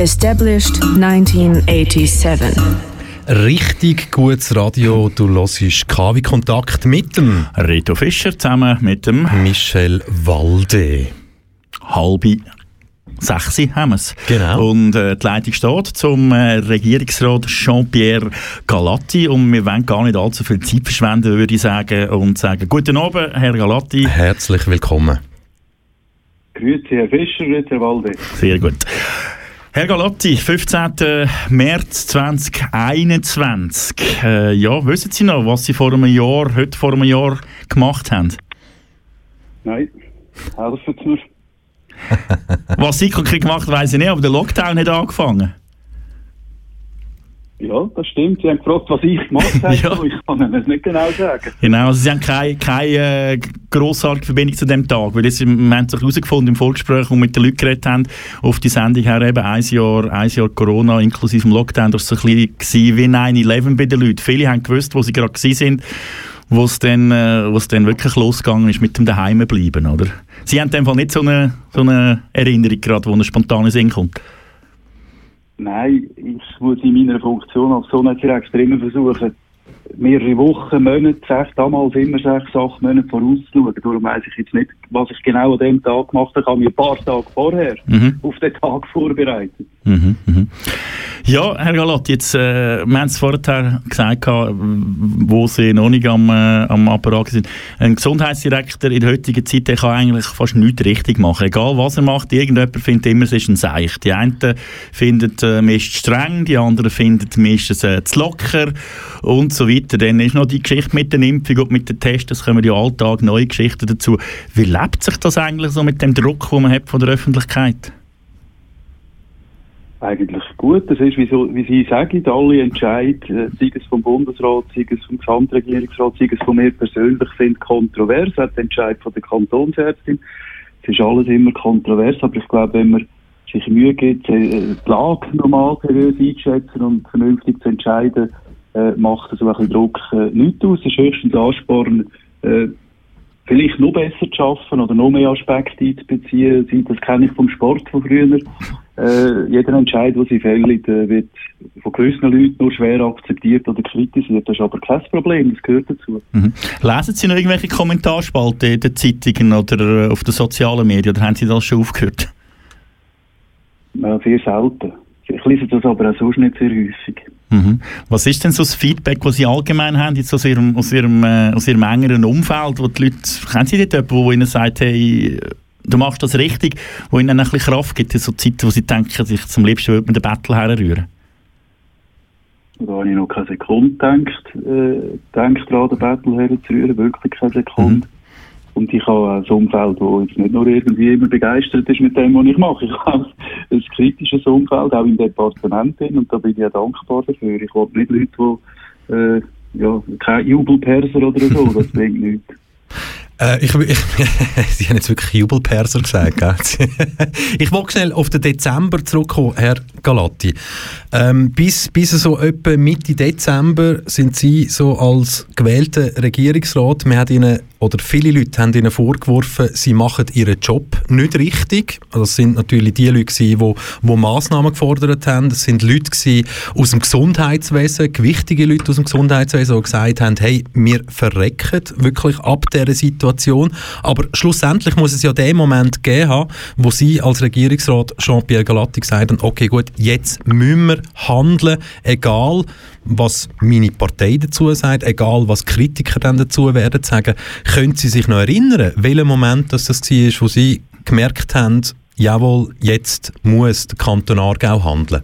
Established 1987. Richtig gutes Radio. Du hörst KW Kontakt mit dem Reto Fischer zusammen mit dem Michel Walde. halbi Sechsi haben wir's. Genau. Und äh, die Leitung steht zum äh, Regierungsrat Jean-Pierre Galatti und wir wollen gar nicht allzu viel Zeit verschwenden, würde ich sagen, und sagen, guten Abend, Herr Galatti. Herzlich willkommen. Grüezi, Herr Fischer, grüezi, Herr Walde. Sehr gut. Herr Galatti, 15. März 2021. Äh, ja, wissen Sie noch, was Sie vor einem Jahr, heute vor einem Jahr gemacht haben? Nein, helfen Sie mir. Was Sie konkret gemacht haben, weiss ich nicht, aber der Lockdown hat angefangen. Ja, das stimmt. Sie haben gefragt, was ich gemacht habe. Ja. Ich kann Ihnen das nicht genau sagen. Genau, also Sie haben keine, keine äh, grossartige Verbindung zu dem Tag, weil das, wir haben es herausgefunden im Vorgespräch, wo wir mit den Leuten geredet haben, auf die Sendung her eben ein Jahr, ein Jahr Corona inklusive dem Lockdown, das war so ein bisschen wie 9-11 bei den Leuten. Viele haben gewusst, wo sie gerade sind wo es dann, äh, dann wirklich losgegangen ist mit dem Daheimbleiben, oder? Sie haben in dem Fall nicht so eine, so eine Erinnerung gerade, wo eine spontane Sinn kommt. Nein, ich muss in meiner Funktion als Gesundheitsdirektor immer versuchen, mehrere Wochen, Monate, sechs, damals immer sechs, acht Monate vorauszuschauen. Darum weiss ich jetzt nicht, was ich genau an dem Tag gemacht habe. Ich habe mich ein paar Tage vorher Mhm. auf den Tag vorbereitet. Mhm, mhm. Ja, Herr Galat, jetzt, äh, wir haben es vorher gesagt, gehabt, wo Sie noch nicht am, äh, am Apparat sind. Ein Gesundheitsdirektor in der heutigen Zeit der kann eigentlich fast nichts richtig machen. Egal was er macht, irgendjemand findet immer, es ist ein Seich. Die einen finden, äh, man ist streng, die anderen finden, man ist es, äh, zu locker und so weiter. Dann ist noch die Geschichte mit der Impfung und mit den Tests, es kommen ja alltag neue Geschichten dazu. Wie lebt sich das eigentlich so mit dem Druck, den man hat von der Öffentlichkeit? Eigentlich gut. Das ist, wie, so, wie Sie sagen, alle Entscheidungen, äh, sei es vom Bundesrat, sei es vom Gesamtregierungsrat, sei es von mir persönlich, sind kontrovers. Auch der Entscheid von der Kantonsärztin. Es ist alles immer kontrovers, aber ich glaube, wenn man sich Mühe gibt, äh, die Lage normal seriös einzuschätzen und vernünftig zu entscheiden, äh, macht so ein bisschen Druck äh, nichts aus. Es ist höchstens Ansporn, äh, vielleicht noch besser zu arbeiten oder noch mehr Aspekte einzubeziehen. Das kenne ich vom Sport von früher. Äh, jeder Entscheid, den sie fällen, äh, wird von gewissen Leuten nur schwer akzeptiert oder kritisiert. Das ist aber kein Problem, das gehört dazu. Mhm. Lesen Sie noch irgendwelche Kommentarspalten in den Zeitungen oder äh, auf den sozialen Medien oder haben Sie das schon aufgehört? Ja, sehr selten. Ich lese das aber auch sonst nicht sehr häufig. Mhm. Was ist denn so das Feedback, das Sie allgemein haben, jetzt aus Ihrem, aus Ihrem, äh, aus Ihrem engeren Umfeld, wo die Leute, kennen Sie dort jemanden, der Ihnen sagt, hey, du machst das richtig, wo Ihnen ein bisschen Kraft gibt, in so Zeiten, wo Sie denken, sich zum liebsten würde man den Battle herrühren? Da habe ich noch keine Sekunde gedacht, äh, gedacht daran, den Battle herzurühren, wirklich keine Sekunde. Und ich habe ein Umfeld, das jetzt nicht nur irgendwie immer begeistert ist mit dem, was ich mache. Ich habe ein kritisches Umfeld, auch im Departement bin, und da bin ich auch dankbar dafür. Ich will nicht Leute, die, äh, ja, kein Jubelperser oder so, das bringt nichts. Äh, ich, ich, Sie haben jetzt wirklich Jubelperser gesagt, ich wollte schnell auf den Dezember zurückkommen, Herr Galatti. Ähm, bis, bis so etwa Mitte Dezember sind Sie so als gewählter Regierungsrat, man hat Ihnen, oder viele Leute haben Ihnen vorgeworfen, Sie machen Ihren Job nicht richtig. Also Das sind natürlich die Leute gewesen, die, die Massnahmen gefordert haben. Das sind Leute gewesen aus dem Gesundheitswesen, gewichtige Leute aus dem Gesundheitswesen, die gesagt haben, hey, wir verrecken wirklich ab dieser Situation. Aber schlussendlich muss es ja den Moment gegeben haben, wo Sie als Regierungsrat Jean-Pierre Galatti gesagt haben, okay gut, jetzt müssen wir handeln, egal was meine Partei dazu sagt, egal was Kritiker dann dazu werden sagen. Können Sie sich noch erinnern, welcher Moment das, war, wo Sie gemerkt haben, jawohl, jetzt muss der Kanton Aargau handeln?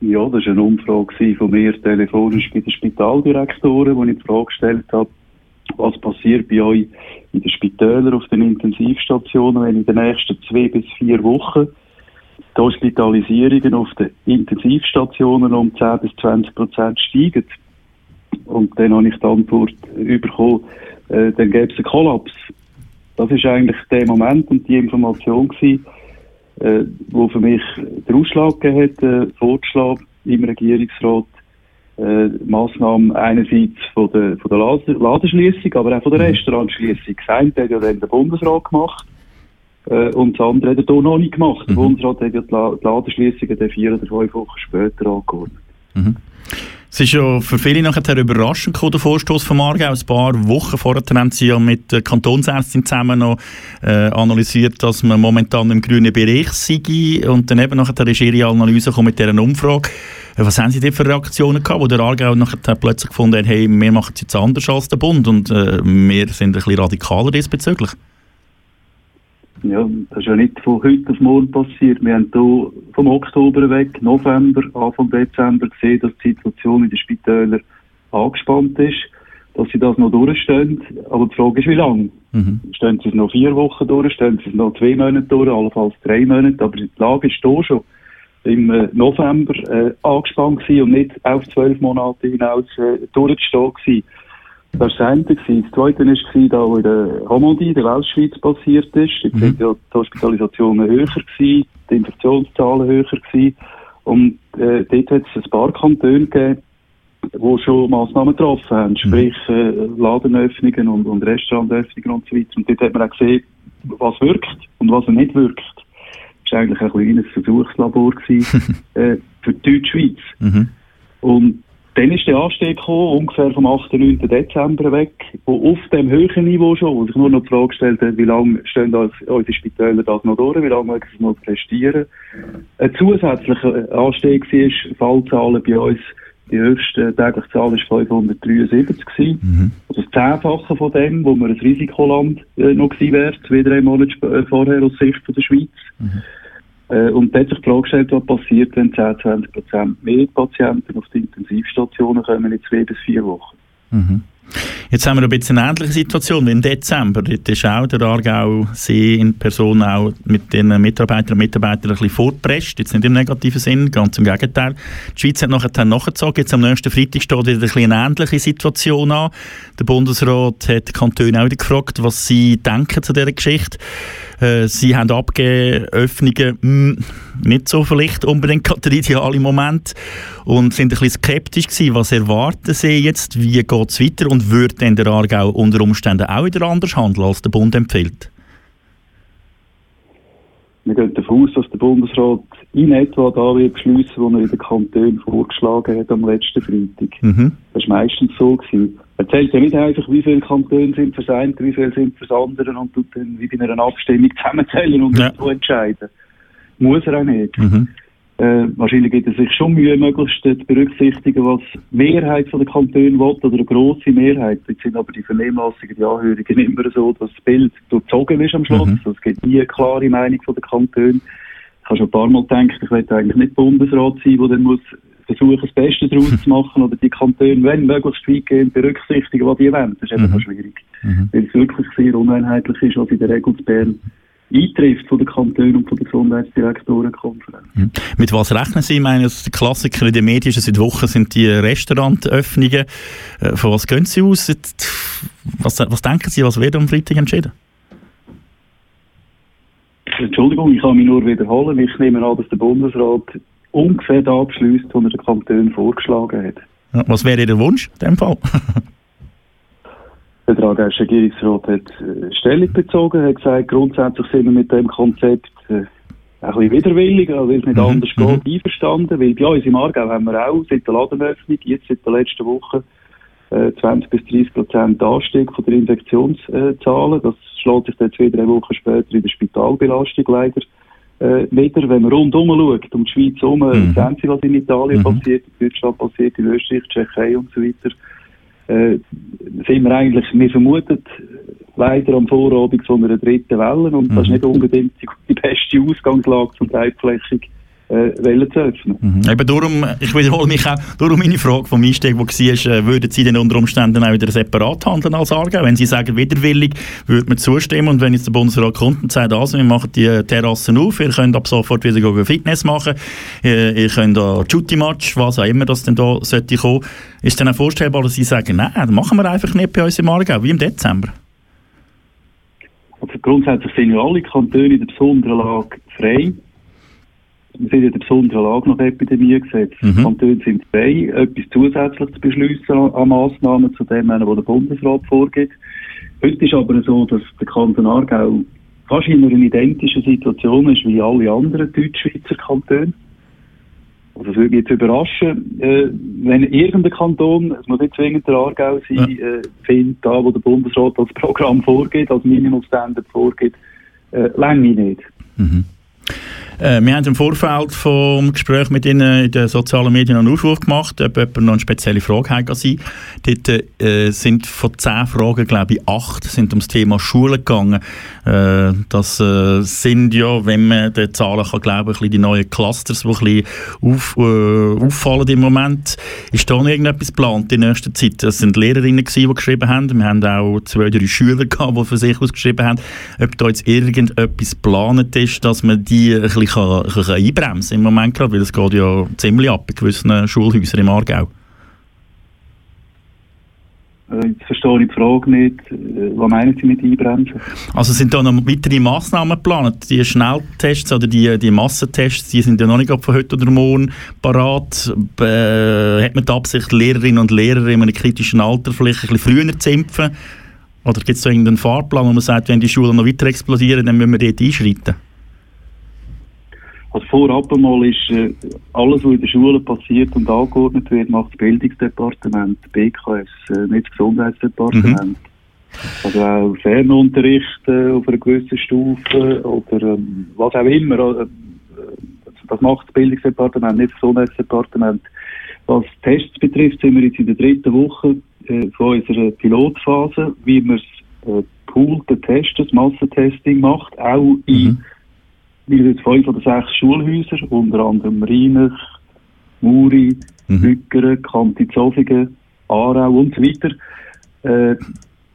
Ja, das war eine Umfrage von mir telefonisch bei den Spitaldirektoren, wo ich die Frage gestellt habe, was passiert bei euch in den Spitälern auf den Intensivstationen, wenn in den nächsten zwei bis vier Wochen die Hospitalisierungen auf den Intensivstationen um 10 bis 20 Prozent steigen. Und dann habe ich die Antwort bekommen, äh, dann gäbe es einen Kollaps. Das ist eigentlich der Moment und die Information gewesen, äh, wo für mich den Ausschlag gegeben hat, äh, vorgeschlagen im Regierungsrat, äh, Massnahmen einerseits von der, von der Laden- Ladenschliessung, aber auch von der Restaurantschliessung. Das eine hat ja dann der Bundesrat gemacht äh, und das andere hat er hier noch nicht gemacht. Der Bundesrat hat ja die, La die Ladenschliessungen dann vier oder fünf Wochen später angeordnet. Es ist ja für viele nachher überraschend gekommen, der Vorstoß vom Aargau. Ein paar Wochen vorher haben sie ja mit der Kantonsärztin zusammen noch äh, analysiert, dass man momentan im grünen Bereich sei. Und dann eben nachher ist ihre Analyse mit dieser Umfrage. Äh, Was haben Sie denn für Reaktionen gehabt, wo der Aargau nachher plötzlich gefunden hat, hey, wir machen es jetzt anders als der Bund und äh, wir sind ein bisschen radikaler diesbezüglich? Ja, das ist ja nicht von heute auf morgen passiert. Wir haben hier vom Oktober weg, November, Anfang Dezember gesehen, dass die Situation in den Spitälern angespannt ist, dass sie das noch durchstehen. Aber die Frage ist, wie lange? Mhm. Stehen sie es noch vier Wochen durch, stehen sie es noch zwei Monate durch, allenfalls drei Monate, aber die Lage ist hier schon im äh, November äh, angespannt gewesen und nicht auf zwölf Monate hinaus äh, durchzustehen gewesen. Das war das eine. Das zweite war, da, wo in der Romandie, der Westschweiz passiert ist. Dort Mhm. sind ja die Hospitalisationen höher gewesen, die Infektionszahlen höher gewesen. Und äh, dort hat es ein paar Kantone gegeben, wo schon Massnahmen getroffen haben, sprich äh, Ladenöffnungen und, und Restaurantöffnungen und so weiter. Und dort hat man auch gesehen, was wirkt und was nicht wirkt. Das war eigentlich ein kleines Versuchslabor gewesen, äh, für die Deutschschweiz. Mhm. Und dann ist der Anstieg gekommen, ungefähr vom 8. 9. Dezember weg, wo auf dem höheren Niveau schon, wo sich nur noch die Frage gestellt hat, wie lange stehen unsere Spitäler das noch durch, wie lange mögen sie noch prestieren. Ein zusätzlicher Anstieg war, Fallzahlen bei uns, die höchste tägliche Zahl war 573 gewesen. Also das Zehnfache von dem, wo wir ein Risikoland äh, noch gewesen wäre, zwei, drei Monate äh, vorher aus Sicht von der Schweiz. Äh, und da hat sich die Frage gestellt, was passiert, wenn 10, 20 Prozent mehr Patienten auf die Intensivstationen kommen in zwei bis vier Wochen. Jetzt haben wir ein bisschen eine ähnliche Situation wie im Dezember. Dort ist auch der Aargau See in Person auch mit den Mitarbeiterinnen und Mitarbeitern ein bisschen vorgepresst. Jetzt nicht im negativen Sinn, ganz im Gegenteil. Die Schweiz hat nachher nachgezogen. Jetzt am nächsten Freitag steht wieder ein eine ähnliche Situation an. Der Bundesrat hat die Kantone auch gefragt, was sie denken zu dieser Geschichte. Äh, Sie haben abgegeben, Öffnungen mh, nicht so vielleicht unbedingt gerade der ideale Moment und sind ein bisschen skeptisch gewesen. Was erwarten Sie jetzt? Wie geht es weiter? Und würde denn der Aargau unter Umständen auch wieder anders handeln, als der Bund empfiehlt? Wir gehen davon aus, dass der Bundesrat in etwa da wird beschließen, was er in den Kantonen vorgeschlagen hat am letzten Freitag. Mhm. Das war meistens so. Gewesen. Er zählt ja nicht einfach, wie viele Kantone sind fürs eine, wie viele sind fürs andere und tut dann wie bei einer Abstimmung zusammenzählen und Ja. so entscheiden. Muss er auch nicht. Mhm. Äh, wahrscheinlich gibt er sich schon Mühe, möglichst zu berücksichtigen, was die Mehrheit von der Kantone will, oder eine grosse Mehrheit. Jetzt sind aber die Vernehmlassungen, die Anhörungen immer so, dass das Bild durchzogen ist am Schluss. Mhm. Also es gibt nie eine klare Meinung von der Kantone. Ich habe schon ein paar Mal gedacht, ich möchte eigentlich nicht Bundesrat sein, der dann muss versuchen, das Beste daraus zu machen, oder die Kantone, wenn möglichst weitgehend berücksichtigen, was die wollen. Das ist eben noch schwierig. Weil es wirklich sehr uneinheitlich ist, was in der Regel zu Bern eintrifft von den Kantonen und von der Gesundheitsdirektorenkonferenz. Mhm. Mit was rechnen Sie? Ich meine, der Klassiker in den Medien seit Wochen sind die Restaurantöffnungen. Äh, Von was gehen Sie aus? Was, was denken Sie, was wird am Freitag entschieden? Entschuldigung, ich kann mich nur wiederholen. Ich nehme an, dass der Bundesrat ungefähr da beschließt, was er den Kantonen vorgeschlagen hat. Was wäre Ihr Wunsch in dem Fall? Der Aargauische Regierungsrat hat äh, Stellung bezogen, hat gesagt, grundsätzlich sind wir mit dem Konzept äh, ein bisschen widerwillig, weil es nicht Mhm, anders geht, einverstanden. Weil bei uns im Aargau haben wir auch seit der Ladenöffnung, jetzt seit der letzten Woche, äh, 20 bis 30 Prozent Anstieg von der Infektionszahlen. Das schlägt sich dann zwei, drei Wochen später in der Spitalbelastung leider äh, wieder. Wenn man rundum schaut, um die Schweiz herum, Mhm. sehen Sie, was in Italien Mhm. passiert, in Deutschland passiert, in Österreich, Tschechei und so weiter äh, sind wir eigentlich, wir vermuten leider am Vorabend so einer dritten Welle und das ist nicht unbedingt die, die beste Ausgangslage, um breitflächig äh, zu öffnen. Mhm. Eben darum, ich wiederhole mich auch, darum meine Frage vom Einstieg, die war, äh, würden Sie denn unter Umständen auch wieder separat handeln als Aargau? Wenn Sie sagen, widerwillig, würde man zustimmen und wenn jetzt der Bundesrat kommt und sagt, also, wir machen die Terrassen auf, ihr könnt ab sofort wieder Fitness machen, ihr, ihr könnt da Jutti-Match, was auch immer das denn da sollte kommen, ist dann auch vorstellbar, dass Sie sagen, nein, das machen wir einfach nicht bei uns im Aargau, wie im Dezember? Also grundsätzlich sind ja alle Kantone in der besonderen Lage frei. Wir sind in der besonderen Lage nach Epidemiegesetz. Mhm. Kantone sind frei, etwas zusätzlich zu beschließen an, Massnahmen zu dem, was der Bundesrat vorgibt. Heute ist aber so, dass der Kanton Aargau fast in einer identischen Situation ist wie alle anderen Deutschschweizer Kantone. Also es würde mich jetzt überraschen, äh, wenn irgendein Kanton, es muss nicht zwingend der Aargau sein, äh, findet, da wo der Bundesrat als Programm vorgeht, als Minimumstandard vorgeht, äh, länge nicht. Äh, wir haben im Vorfeld vom Gespräch mit Ihnen in den sozialen Medien einen Aufruf gemacht, ob jemand noch eine spezielle Frage hat. Dort äh, sind von zehn Fragen, glaube ich, acht sind ums Thema Schule gegangen. Äh, das äh, sind ja, wenn man den Zahlen kann glauben, ein die neuen Clusters, die ein bisschen auf, äh, auffallen im Moment. Ist da noch irgendetwas geplant in nächster Zeit? Das sind Lehrerinnen gewesen, die geschrieben haben. Wir haben auch zwei, drei Schüler gehabt, die für sich aus geschrieben haben. Ob da jetzt irgendetwas geplant ist, dass man die ein bisschen kann, kann einbremsen im Moment gerade, weil es geht ja ziemlich ab in gewissen Schulhäusern im Aargau. Äh, Jetzt verstehe ich die Frage nicht. Äh, Was meinen Sie mit einbremsen? Also sind da noch weitere Massnahmen geplant? Die Schnelltests oder die, die Massentests, die sind ja noch nicht von heute oder morgen parat. Äh, hat man die Absicht, Lehrerinnen und Lehrer in einem kritischen Alter vielleicht ein bisschen früher zu impfen? Oder gibt es da irgendeinen Fahrplan, wo man sagt, wenn die Schulen noch weiter explodieren, dann müssen wir dort einschreiten? Also vorab einmal ist äh, alles, was in der Schule passiert und angeordnet wird, macht das Bildungsdepartement, BKS, äh, nicht das Gesundheitsdepartement. Also auch Fernunterricht äh, auf einer gewissen Stufe oder ähm, was auch immer. Äh, das macht das Bildungsdepartement, nicht das Gesundheitsdepartement. Was Tests betrifft, sind wir jetzt in der dritten Woche äh, von unserer Pilotphase, wie man das äh, poolte Testen, das Massentesting macht, auch in wir sind fünf oder sechs Schulhäuser, unter anderem Rheinach, Muri, Mhm. Lückeren, Kantizofingen, Aarau und so weiter. Äh,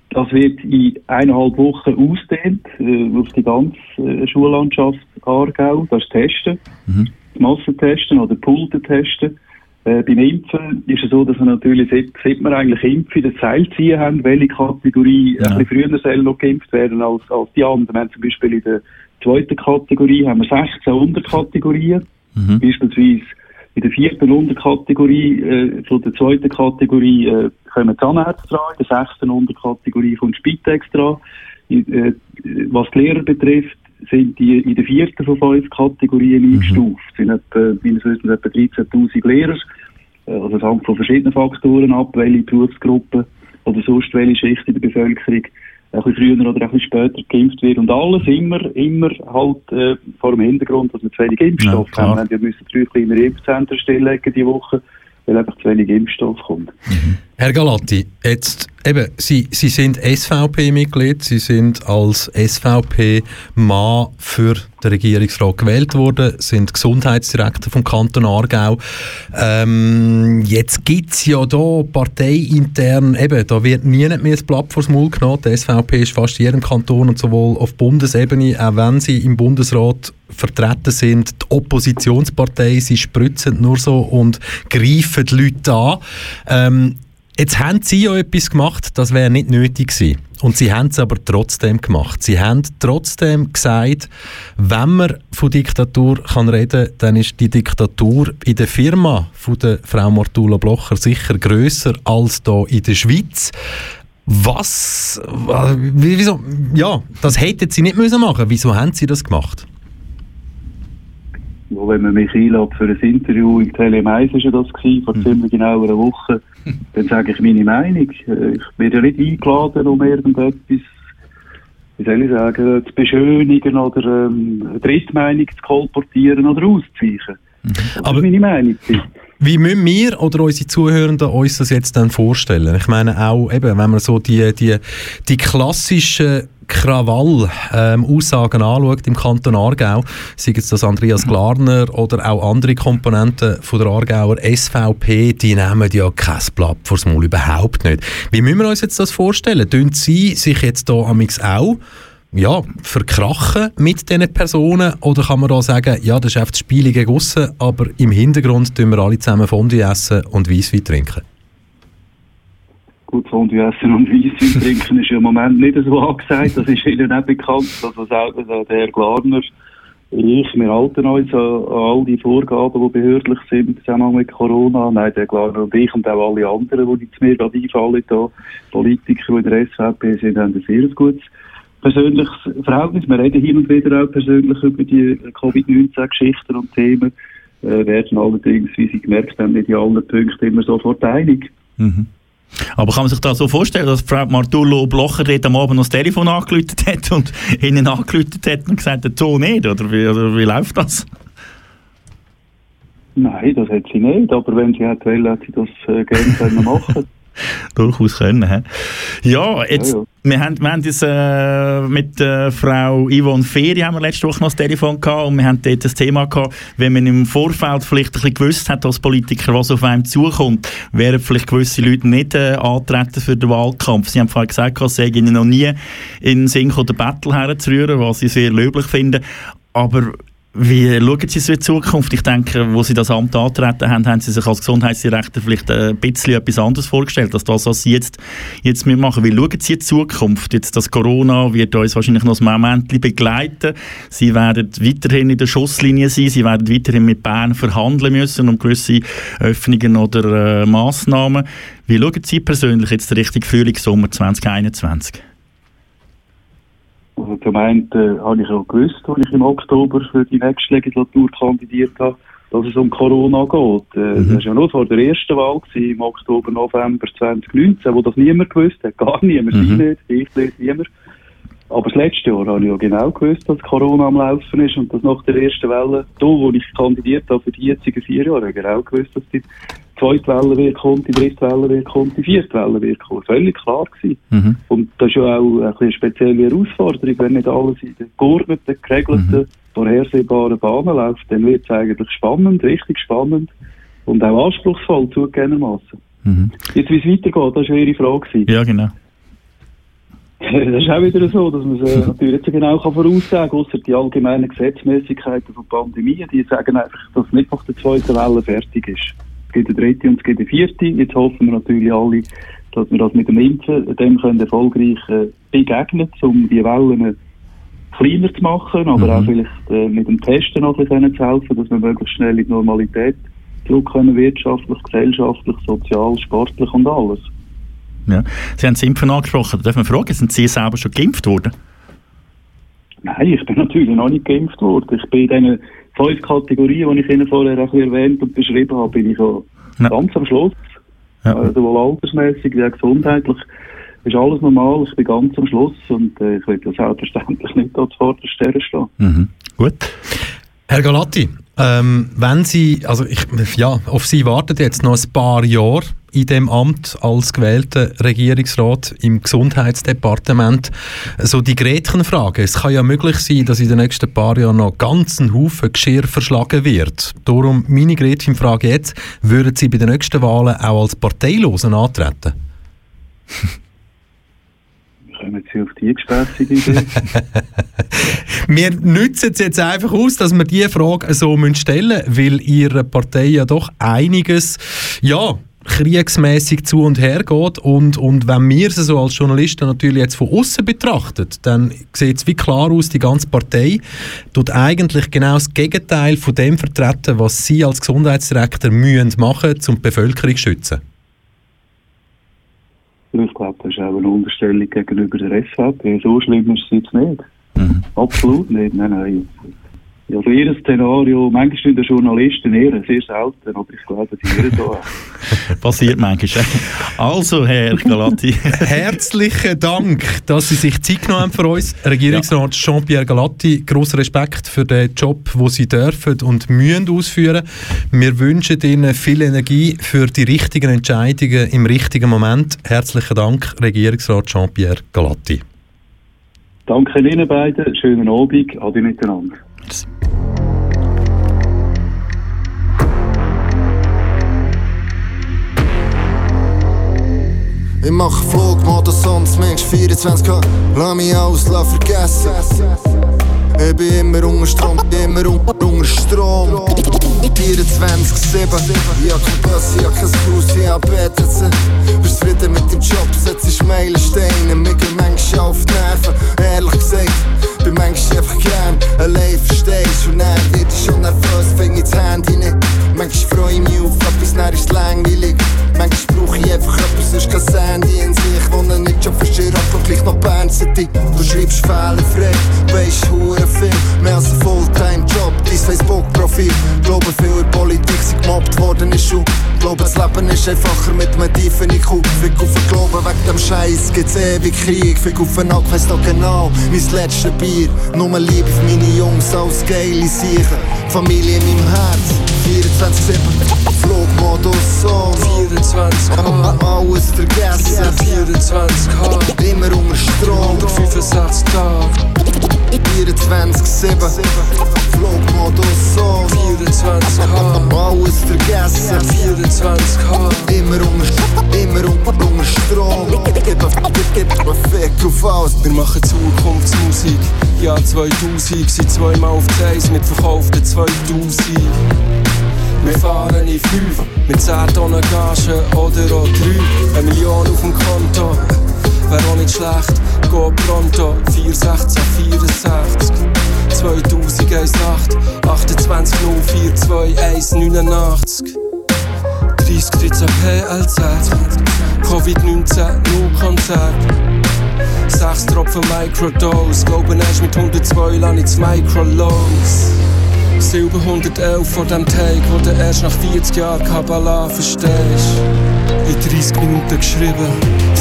das wird in eineinhalb Wochen ausdehnt äh, auf die ganze äh, Schullandschaft Aargau. Das ist Testen, Mhm. Massentesten oder Poolte Testen. Äh, beim Impfen ist es so, dass wir natürlich, seit, seit wir eigentlich Impfen das Seilziehen haben, welche Kategorie Ja. ein bisschen früher soll noch geimpft werden als, als die anderen. Wir haben zum Beispiel in der zweiten Kategorie haben wir 16 Unterkategorien. Mhm. Beispielsweise in der vierten Unterkategorie äh, von der zweiten Kategorie äh, kommen Zahnärzte dran, in der sechsten Unterkategorie kommt Spitex dran. In, äh, was die Lehrer betrifft, sind die in der vierten von fünf Kategorien eingestuft. Es sind etwa, meines Wissens etwa 13'000 Lehrer. Äh, Also es hängt von verschiedenen Faktoren ab, welche Berufsgruppen oder sonst welche Schicht in der Bevölkerung ein bisschen früher oder ein bisschen später geimpft wird. Und alles immer, immer halt äh, vor dem Hintergrund, dass wir zu wenig Impfstoff Ja, haben. Wir müssen drei kleinere Impfzentren stilllegen diese Woche, weil einfach zu wenig Impfstoff kommt. Herr Galatti, jetzt eben, Sie, Sie sind SVP-Mitglied, Sie sind als SVP-Mann für den Regierungsrat gewählt worden, sind Gesundheitsdirektor vom Kanton Aargau. Ähm, jetzt gibt es ja da parteiintern, eben, da wird nie mehr das Blatt vors Maul genommen. Die SVP ist fast in jedem Kanton und sowohl auf Bundesebene, auch wenn sie im Bundesrat vertreten sind, die Oppositionspartei, sie spritzen nur so und greifen die Leute an. Ähm, Jetzt haben Sie ja etwas gemacht, das wäre nicht nötig gewesen. Und Sie haben es aber trotzdem gemacht. Sie haben trotzdem gesagt, wenn man von Diktatur kann reden dann ist die Diktatur in der Firma von der Frau Martula Blocher sicher grösser als da in der Schweiz. Was, wa- wie- wieso, ja, das hätten Sie nicht müssen machen. Wieso haben Sie das gemacht? Wo, wenn man mich einlädt für ein Interview im Tele 1 war ja das gewesen, vor ziemlich genau einer Woche, dann sage ich meine Meinung. Äh, Ich werde ja nicht eingeladen, um irgendetwas, wie soll ich sagen, zu beschönigen oder ähm, eine Drittmeinung zu kolportieren oder auszuweichen. Das Aber- ist meine Meinung. Wie müssen wir oder unsere Zuhörenden uns das jetzt dann vorstellen? Ich meine auch, eben, wenn man so die, die, die klassischen Krawall-Aussagen anschaut im Kanton Aargau, sei es das Andreas Glarner oder auch andere Komponenten von der Aargauer SVP, die nehmen ja kein Blatt vors Maul, überhaupt nicht. Wie müssen wir uns jetzt das vorstellen? Tun Sie sich jetzt da amix auch ja, verkrachen mit diesen Personen? Oder kann man da sagen, ja, das ist einfach das Spiel gegen aussen, aber im Hintergrund tun wir alle zusammen Fondue essen und Weisswein trinken? Gut, Fondue essen und Weisswein trinken ist ja im Moment nicht so angesagt. Das ist Ihnen auch bekannt. Also selber so der Herr Glarner, ich, wir halten uns an, all die Vorgaben, die behördlich sind im Zusammenhang mit Corona. Nein, der Glarner und ich und auch alle anderen, die zu mir gerade einfallen, da, Politiker, die in der SVP sind, haben ein sehr gutes persönliches Verhältnis. Wir reden hin und wieder auch persönlich über die Covid-19-Geschichten und Themen. Äh, werden allerdings, wie Sie gemerkt haben, nicht in allen Punkten immer sofort einig. Mhm. Aber kann man sich das so vorstellen, dass Frau Martullo Blocher dort am Abend noch das Telefon angelötet hat und ihnen angelötet hat und gesagt hat, so nicht? Oder wie, oder wie läuft das? Nein, das hat sie nicht, aber wenn sie hätte wollen, hätte sie das äh, gerne machen Durchaus können. He? Ja, jetzt, Ja, ja. Wir, haben, wir haben das, äh, mit äh, Frau Yvonne Feri haben wir letzte Woche noch das Telefon gehabt und wir haben dort das Thema gehabt, wenn man im Vorfeld vielleicht ein bisschen gewusst hat als Politiker, was auf einem zukommt, wären vielleicht gewisse Leute nicht äh, antreten für den Wahlkampf. Sie haben vorhin gesagt, es sei ihnen noch nie in den Sinn den Battle herzurühren, was sie sehr löblich finden. Aber Wie schauen Sie so in Zukunft? Ich denke, wo Sie das Amt antreten haben, haben Sie sich als Gesundheitsdirektor vielleicht ein bisschen etwas anderes vorgestellt, als das, was Sie jetzt, jetzt mitmachen. Wie schauen Sie in Zukunft? Jetzt das Corona wird uns wahrscheinlich noch ein Moment begleiten. Sie werden weiterhin in der Schusslinie sein. Sie werden weiterhin mit Bern verhandeln müssen um gewisse Öffnungen oder äh, Massnahmen. Wie schauen Sie persönlich jetzt Richtung Frühlingssommer 2021? Also zum einen äh, habe ich auch gewusst, als ich im Oktober für die nächste Legislatur kandidiert habe, dass es um Corona geht. Äh, Mhm. Das war ja nur vor der ersten Wahl gewesen, im Oktober, November 2019, wo das niemand gewusst hat. Gar niemand, Mhm. Sie nicht, ich nicht, niemand. Aber das letzte Jahr habe ich ja genau gewusst, dass Corona am Laufen ist und dass nach der ersten Welle, da wo ich kandidiert habe für die jetzigen vier Jahre, habe ich genau gewusst, dass die zweite Welle wird kommen, die dritte Welle wird kommen, die vierte Welle wird kommen. Völlig klar gewesen. Mhm. Und das ist ja auch eine spezielle Herausforderung, wenn nicht alles in den geordneten, geregelten, vorhersehbaren Bahnen läuft, dann wird es eigentlich spannend, richtig spannend und auch anspruchsvoll zugegebenermaßen. Mhm. Jetzt, wie es weitergeht, das war Ihre Frage. gewesen. Ja, genau. Das ist auch wieder so, dass man es äh, natürlich nicht so genau kann voraussagen kann, außer die allgemeinen Gesetzmäßigkeiten von Pandemie, die sagen einfach, dass nicht nach der zweiten Welle fertig ist. Es gibt eine dritte und es gibt eine vierte. Jetzt hoffen wir natürlich alle, dass wir das mit dem Impfen dem können erfolgreich äh, begegnen, um die Wellen äh, kleiner zu machen, aber Mhm. auch vielleicht äh, mit dem Testen noch ein bisschen zu helfen, dass wir möglichst schnell in die Normalität zurück können, wirtschaftlich, gesellschaftlich, sozial, sportlich und alles. Ja. Sie haben das Impfen angesprochen. Darf man fragen, sind Sie selber schon geimpft worden? Nein, ich bin natürlich noch nicht geimpft worden. Ich bin in diesen fünf Kategorien, die ich Ihnen vorher auch erwähnt und beschrieben habe, bin ich schon Ja. ganz am Schluss. Ja. Also sowohl altersmäßig wie auch gesundheitlich ist alles normal. Ich bin ganz am Schluss und äh, ich will ja selbstverständlich nicht dort vor der Stelle stehen. Mhm. Gut. Herr Galatti, ähm, wenn Sie, also ich, ja, auf Sie wartet jetzt noch ein paar Jahre in dem Amt als gewählter Regierungsrat im Gesundheitsdepartement. So die Gretchenfrage. Es kann ja möglich sein, dass in den nächsten paar Jahren noch ganz ein Haufen Geschirr verschlagen wird. Darum meine Gretchenfrage jetzt, würden Sie bei den nächsten Wahlen auch als Parteilosen antreten? Kommen Sie auf die gespässige Idee? Wir nützen es jetzt einfach aus, dass wir diese Frage so müssen stellen müssen, weil Ihre Partei ja doch einiges, ja, kriegsmäßig zu und her geht und, und wenn wir sie so als Journalisten natürlich jetzt von außen betrachtet, dann sieht es wie klar aus, die ganze Partei tut eigentlich genau das Gegenteil von dem vertreten, was Sie als Gesundheitsdirektor müssen machen, um die Bevölkerung zu schützen. Ich glaube, das ist auch eine Unterstellung gegenüber der SVP. So schlimm ist es jetzt nicht. Mhm. Absolut nicht, nein, nein. Also ihr Szenario, manchmal sind die Journalisten eher, sehr selten, aber ich glaube, sie irren da. Passiert manchmal. Also, Herr Galati. Herzlichen Dank, dass Sie sich Zeit genommen haben für uns. Regierungsrat Jean-Pierre Galatti, grossen Respekt für den Job, den Sie dürfen und müssen ausführen. Wir wünschen Ihnen viel Energie für die richtigen Entscheidungen im richtigen Moment. Herzlichen Dank, Regierungsrat Jean-Pierre Galatti. Danke Ihnen beiden, schönen Abend, ade miteinander. Ich mach Flugmodus, sonst Mensch 24K. Lass mich aus, lass vergessen. Ich bin immer unter Strom, immer unter, unter Strom. 24-7. Ich hab kein Bus, ich hab kein Haus, ich hab BTC. Bist zufrieden mit dem Job, setzt Meilensteine. Mir gehen manchmal auf die Nerven, ehrlich gesagt. Bin manchmal einfach gern allein, verstehst Und dann wird ich schon nervös, fäng ich das Handy nicht. Manchmal freu ich mich auf etwas, dann ist es langweilig. Manchmal brauch ich einfach etwas, sonst kein Sandy in sich. Ich wohne nicht schon für Giraffe und gleich noch Bern City. Du schreibst fehlerfrei, weisst hure viel. Mehr als ein Fulltime-Job, dein Facebook-Profil. Glaube viel in Politik sind gemobbt worden ist schon. Glaube das Leben ist einfacher mit einem tiefen IQ. Fick auf den Glauben, wegen dem Scheiß gibt's ewig Krieg. Fick auf den Nacken, weiss noch genau, mein letztes Bier. Nur Liebe für meine Jungs, alles geile Siechen. Familie in meinem Herz, 24-7. Flugmodus on. 24K, Alles vergessen. 24K, Immer unter Strom. 165 Tage, 24-7. Flugmodus on. 24K, Alles vergessen. 24K, Immer unter, immer unter Strom. Strom. Gib, alles. Wir machen Zukunftsmusik. Ja 2000 sind zweimal auf die Eis mit verkauften 2000. Wir fahren in fünf mit 10 Tonnen Gage oder auch drei. Eine Million auf dem Konto, wär auch nicht schlecht. Go pronto, 416, 64. 2001 Nacht, 28 042 189. 30 13 PLZ, Covid-19, nur Konzert. 6 Tropfen Microdose, glauben erst mit 102 lang ins Microlows. Silber 111 vor dem Take, wo du erst nach 40 Jahren Kabbalah verstehst. In 30 Minuten geschrieben,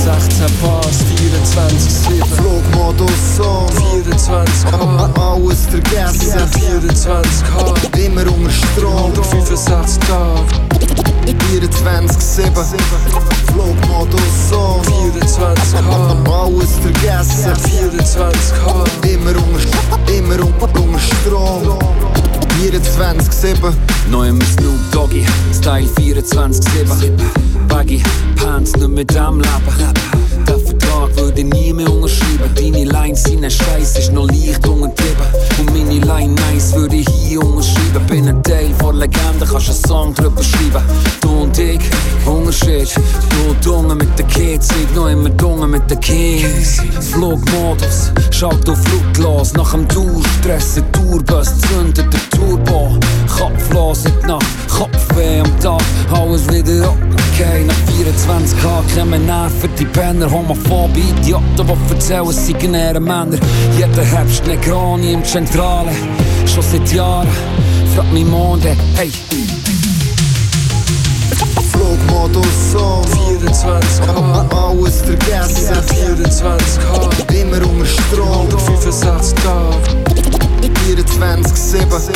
16 Bars, 24 7. Flugmodus on. 24 K, Alles vergessen. 24 K, Immer unter Strom. 165 Tage, 24-7. Flugmodus on. 24 K, Alles vergessen. 24 K. Immer unter, immer unter, Strom. 24-7. Neu im Snoop Doggy, Style 24-7. Baggy, Pants nicht mit dem Leben. Der Vertrag würde nie mehr unterschreiben. Deine Lines sind ein Scheiß, ist noch leicht untertrieben. Und meine Line nice würde ich hier unterschreiben. Bin ein Teil von Legende, kannst einen Song drüber schreiben. Du und ich, Unterschied. Du Dunge mit den Kids, ich noch immer Dunge mit den Kings. Flugmodus, schalt auf Flugglas. Nach dem Tour, Stress, der Tourbus, zündet der Turbo. Kopflos in die Nacht, Kopfweh am Tag, alles wieder okay. Nach 24 Tagen kommen Nerven, die Penner, homophobe Idioten, die erzählen, seien eher Männer. Jeder Herbst Negroni im Zentrale, schon seit Jahren. Frag mich Monde, hey. Flugmodus on. 24 K, Alles vergessen. 24 K, Immer unter Strom. 165 Tage, 24-7.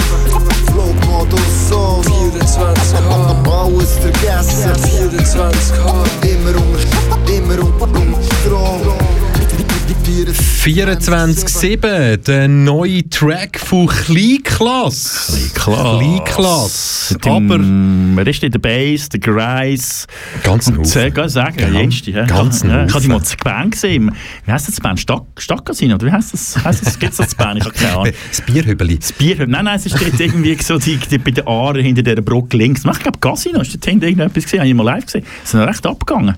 Flugmodus on. 24 K, Alles vergessen. 24 K. Immer unter, immer unter, unter Strom. 24-7, der neue Track von. Kleinklasse. Mit dem- Aber Wer ist denn der Bass, der Greis? ganz noch. sehr geil sagen, ja, Jenste, ja. ganz ja, Ich habe die mal zu Band gesehen. Wie heisst das Band? Stadt, Stadtcasino? Oder wie heisst das? Heisst das Gibt es das Band? Ich habe keine Ahnung. Das Bierhübeli. Das Bier, nein, nein, es ist dort irgendwie so die, die, bei der Aare hinter dieser Brücke links. Ich glaube, Casino, ist dort hinten irgendetwas gesehen? Habe ich mal live gesehen. Sie sind noch recht abgegangen.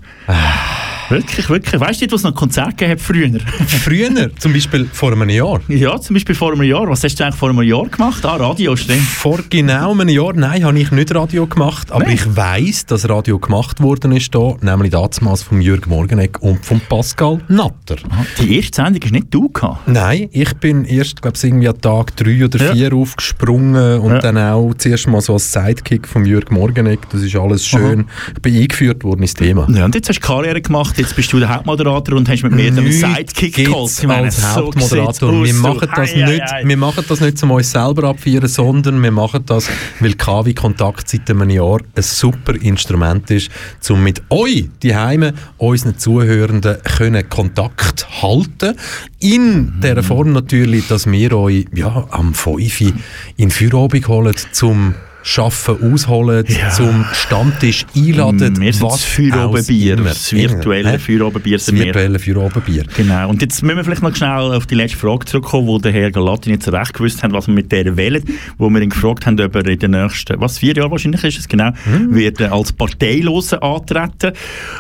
Wirklich, wirklich. Weißt du, was es noch ein Konzert gegeben hat früher? Früher, zum Beispiel vor einem Jahr. ja, zum Beispiel vor einem Jahr. Was hast du eigentlich vor einem Jahr gemacht? Ah, Radio, stimmt. Vor genau einem Jahr, nein, habe ich nicht Radio gemacht, aber Nein. ich weiss, dass Radio gemacht worden ist da, nämlich damals von Jürg Morgenegg und von Pascal Natter. Die erste Sendung hast nicht du gehabt. Nein, ich bin erst, glaube ich, irgendwie an Tag drei oder Ja. vier aufgesprungen und Ja. dann auch zuerst mal so als Sidekick von Jürg Morgenegg. Das ist alles schön. Ich bin eingeführt worden ins Thema. Ja, und jetzt hast du Karriere gemacht, jetzt bist du der Hauptmoderator und hast mit mir den Sidekick geholt. Ich meine, als so Hauptmoderator. sieht's wir, machen das hei, nicht, hei. wir machen das nicht, um uns selber abfeiern, sondern wir machen das, weil KW Kontakt seit einem Jahr ein super Instrument ist, um mit euch, die Heime, unseren Zuhörenden, können Kontakt halten. In Mhm. der Form natürlich, dass wir euch ja, am 5 Uhr in Feierabend holen, zum Schaffen ausholen, Ja. zum Stammtisch einladen. Wir sind was das immer. das virtuelle Hä? Feierabendbier Das virtuelle Feierabendbier. Genau. Und jetzt müssen wir vielleicht noch schnell auf die letzte Frage zurückkommen, wo der Herr Galati nicht so recht gewusst hat, was wir mit der wählen, wo wir ihn gefragt haben, ob er in den nächsten, was, vier Jahren wahrscheinlich ist es genau, Hm. wird als Parteiloser antreten.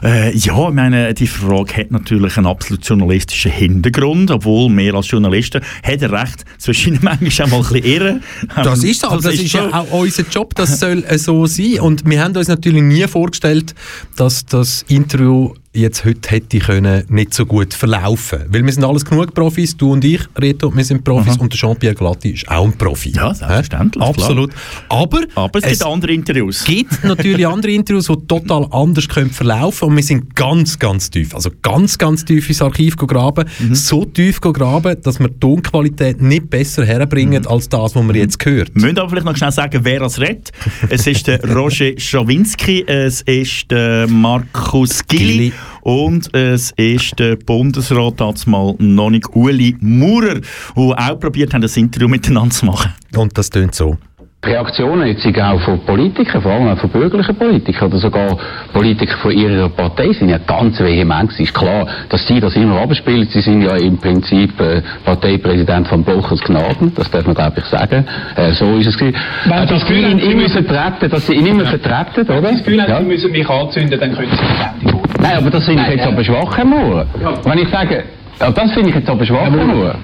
Äh, ja, ich meine, die Frage hat natürlich einen absolut journalistischen Hintergrund, obwohl wir als Journalisten, hat er recht, zwischen manchmal auch mal ein bisschen irren. Das ist so, aber das ist ja auch unser Job, das soll äh, so sein. Und wir haben uns natürlich nie vorgestellt, dass das Interview jetzt heute hätte können nicht so gut verlaufen. Weil wir sind alles genug Profis, du und ich, Reto, wir sind Profis und der Jean-Pierre Glatti ist auch ein Profi. Ja, selbstverständlich? Absolut. Aber, Aber es, gibt andere Interviews. gibt natürlich andere Interviews, die total anders können verlaufen und wir sind ganz, ganz tief, also ganz, ganz tief ins Archiv gegraben, Mhm. so tief gegraben, dass wir die Tonqualität nicht besser herbringen Mhm. als das, was man jetzt hört. Wir müssen aber vielleicht noch schnell sagen, wer das redet. Es ist der Roger Schawinski, es ist der Markus Gilli. Und es ist der Bundesrat mal noch nicht Uli Maurer, die auch probiert haben, das Interview miteinander zu machen. Und das tönt so. Die Reaktionen jetzt sind auch von Politikern, vor allem auch von bürgerlichen Politikern oder sogar Politiker von ihrer Partei sind ja ganz vehement. Es ist klar, dass sie das immer abspielen. Sie sind ja im Prinzip äh, Parteipräsident von Blochers Gnaden, das darf man glaube ich sagen. Äh, so ist es gewesen. Wenn Äh, das sie Gefühl ihn Sie immer müssen- vertreten, dass sie ihn immer vertreten, oder? Wenn das Gefühl Ja. Sie müssen mich anzünden, dann können Sie vor. Nein, aber das finde ich jetzt aber schwach, Herr Moore. Wenn ich sage, ja, das finde ich jetzt aber schwach, Herr Moore.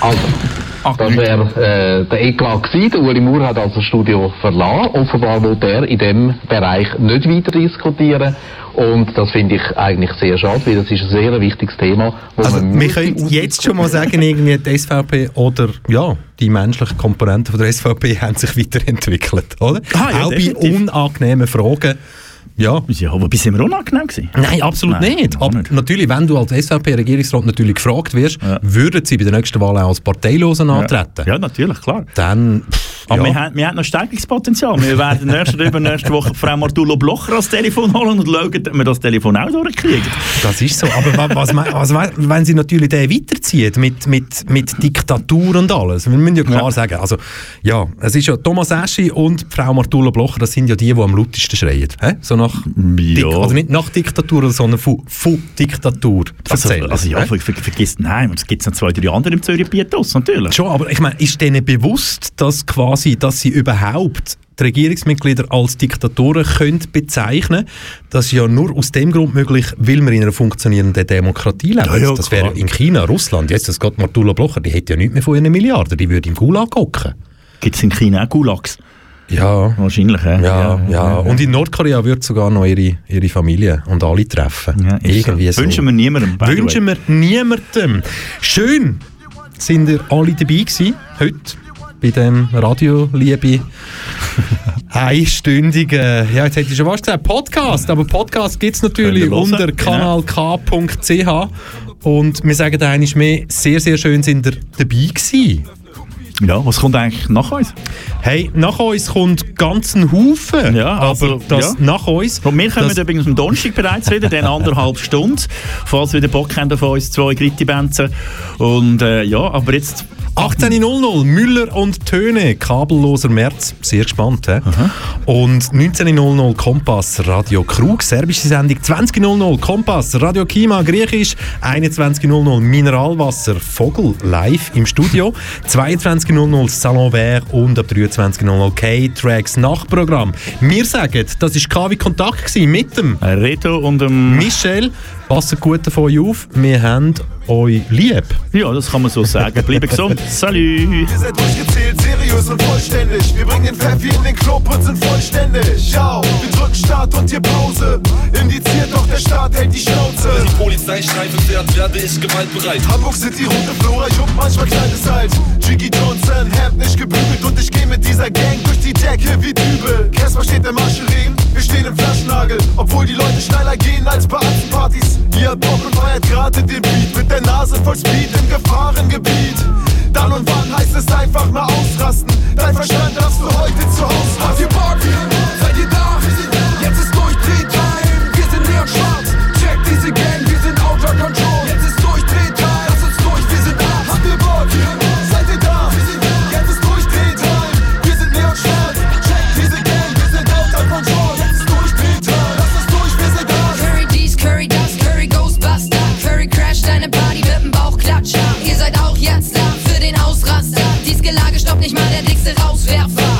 Also, das wäre äh, der Eklat gewesen. Der Uli Maurer hat also das Studio verlassen. Offenbar will er in dem Bereich nicht weiter diskutieren. Und das finde ich eigentlich sehr schade, weil das ist ein sehr wichtiges Thema. Wo Also, man wir können jetzt schon mal sagen, irgendwie die SVP oder ja, die menschlichen Komponenten von der SVP haben sich weiterentwickelt, oder? Ah, ja, Auch bei definitiv. unangenehmen Fragen. Ja. Ja, aber bis sind wir unangenehm gewesen? Nein, absolut Nein, nicht. Aber natürlich, wenn du als SVP-Regierungsrat natürlich gefragt wirst, würden sie bei der nächsten Wahl auch als Parteilosen antreten? Ja, natürlich, klar. Dann, pff, Aber ja. wir, haben, wir haben noch Steigerungspotenzial. Wir werden nächste oder übernächste Woche Frau Martulo Blocher ans Telefon holen und schauen, ob wir das Telefon auch durchkriegen. Das ist so. Aber wa- was, was, me- wenn sie natürlich den weiterzieht mit, mit, mit Diktatur und alles, wir müssen ja klar sagen, also ja, es ist ja Thomas Eschi und Frau Martula Blocher, das sind ja die, die am lautesten schreien. Hä? So nach Dik also nicht nach Diktatur, sondern von, von Diktatur Also, erzählen. also ja, ver, ver, vergiss, nein, es gibt noch zwei, drei andere im Zürich Bietos, natürlich. Schon, aber ich meine, ist denen bewusst, dass quasi, dass sie überhaupt die Regierungsmitglieder als Diktatoren können bezeichnen Das ist ja nur aus dem Grund möglich, weil wir in einer funktionierenden Demokratie leben. Ja, ja, das wäre in China, Russland, jetzt das geht Martula Blocher, die hätte ja nichts mehr von ihren Milliarden, die würde im Gulag hocken. Gibt es in China auch Gulags? Ja. Wahrscheinlich, ja. Ja, ja, Und in Nordkorea würde sogar noch ihre, ihre Familie und alle treffen. Ja, Irgendwie so. Wünschen wir niemandem. Wünschen wir niemandem. Schön sind ihr alle dabei gewesen, heute bei dem Radio Liebe einstündigen, ja jetzt hätte ich schon was gesagt, Podcast, aber Podcast gibt es natürlich unter kanalk.ch und wir sagen einmal mehr, sehr sehr schön sind ihr dabei gewesen. Ja, was kommt eigentlich nach uns? Hey, nach uns kommt ganz ein Haufen. Ja, also, aber das ja. nach uns. Und wir das- übrigens am Donnerstag bereits wieder, dann anderthalb Stunden, falls wir wieder Bock haben auf uns zwei Gritti-Benzen. Und äh, ja, aber jetzt... 18.00 Müller und Töne, kabelloser März. Sehr gespannt, hä? Und 19.00 Kompass, Radio Krug, serbische Sendung. 20.00 Kompass, Radio Kima, griechisch. 21.00 Mineralwasser, Vogel, live im Studio. 22.00 Salon Vert und ab 23.00 K-Tracks Nachtprogramm. Wir sagen, das war KW Kontakt mit dem Reto und dem Michel. Passt gut auf euch auf. Wir haben euch lieb. Ja, das kann man so sagen. Bleiben gesund. Salut! Ihr seid durchgezählt, seriös und vollständig. Wir bringen den Pfeffi in den Club und sind vollständig. Ciao, wir drücken Start und hier Pause. Indiziert doch der Staat hält die Schnauze. Wenn die Polizeistreife fährt, werde ich gewaltbereit. Hamburg sind die rote Flora, juckt manchmal kleines Halt. Jiggy Johnson, Hemd nicht gebügelt und ich geh mit dieser Gang durch die Decke wie Dübel. Casper steht im Mascherin, wir stehen im Flaschennagel. Obwohl die Leute schneller gehen als bei Partys. Ihr Bock und feiert gerade den Beat mit der Nase voll Speed im Gefahrengebiet. Dann und wann heißt es einfach mal ausrasten. Dein Verstand darfst du heute zu Hause Habt ihr Bock?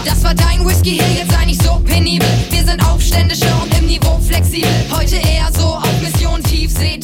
Das war dein Whisky, hier, jetzt sei nicht so penibel. Wir sind aufständische und im Niveau flexibel. Heute eher so auf Mission Tiefsee.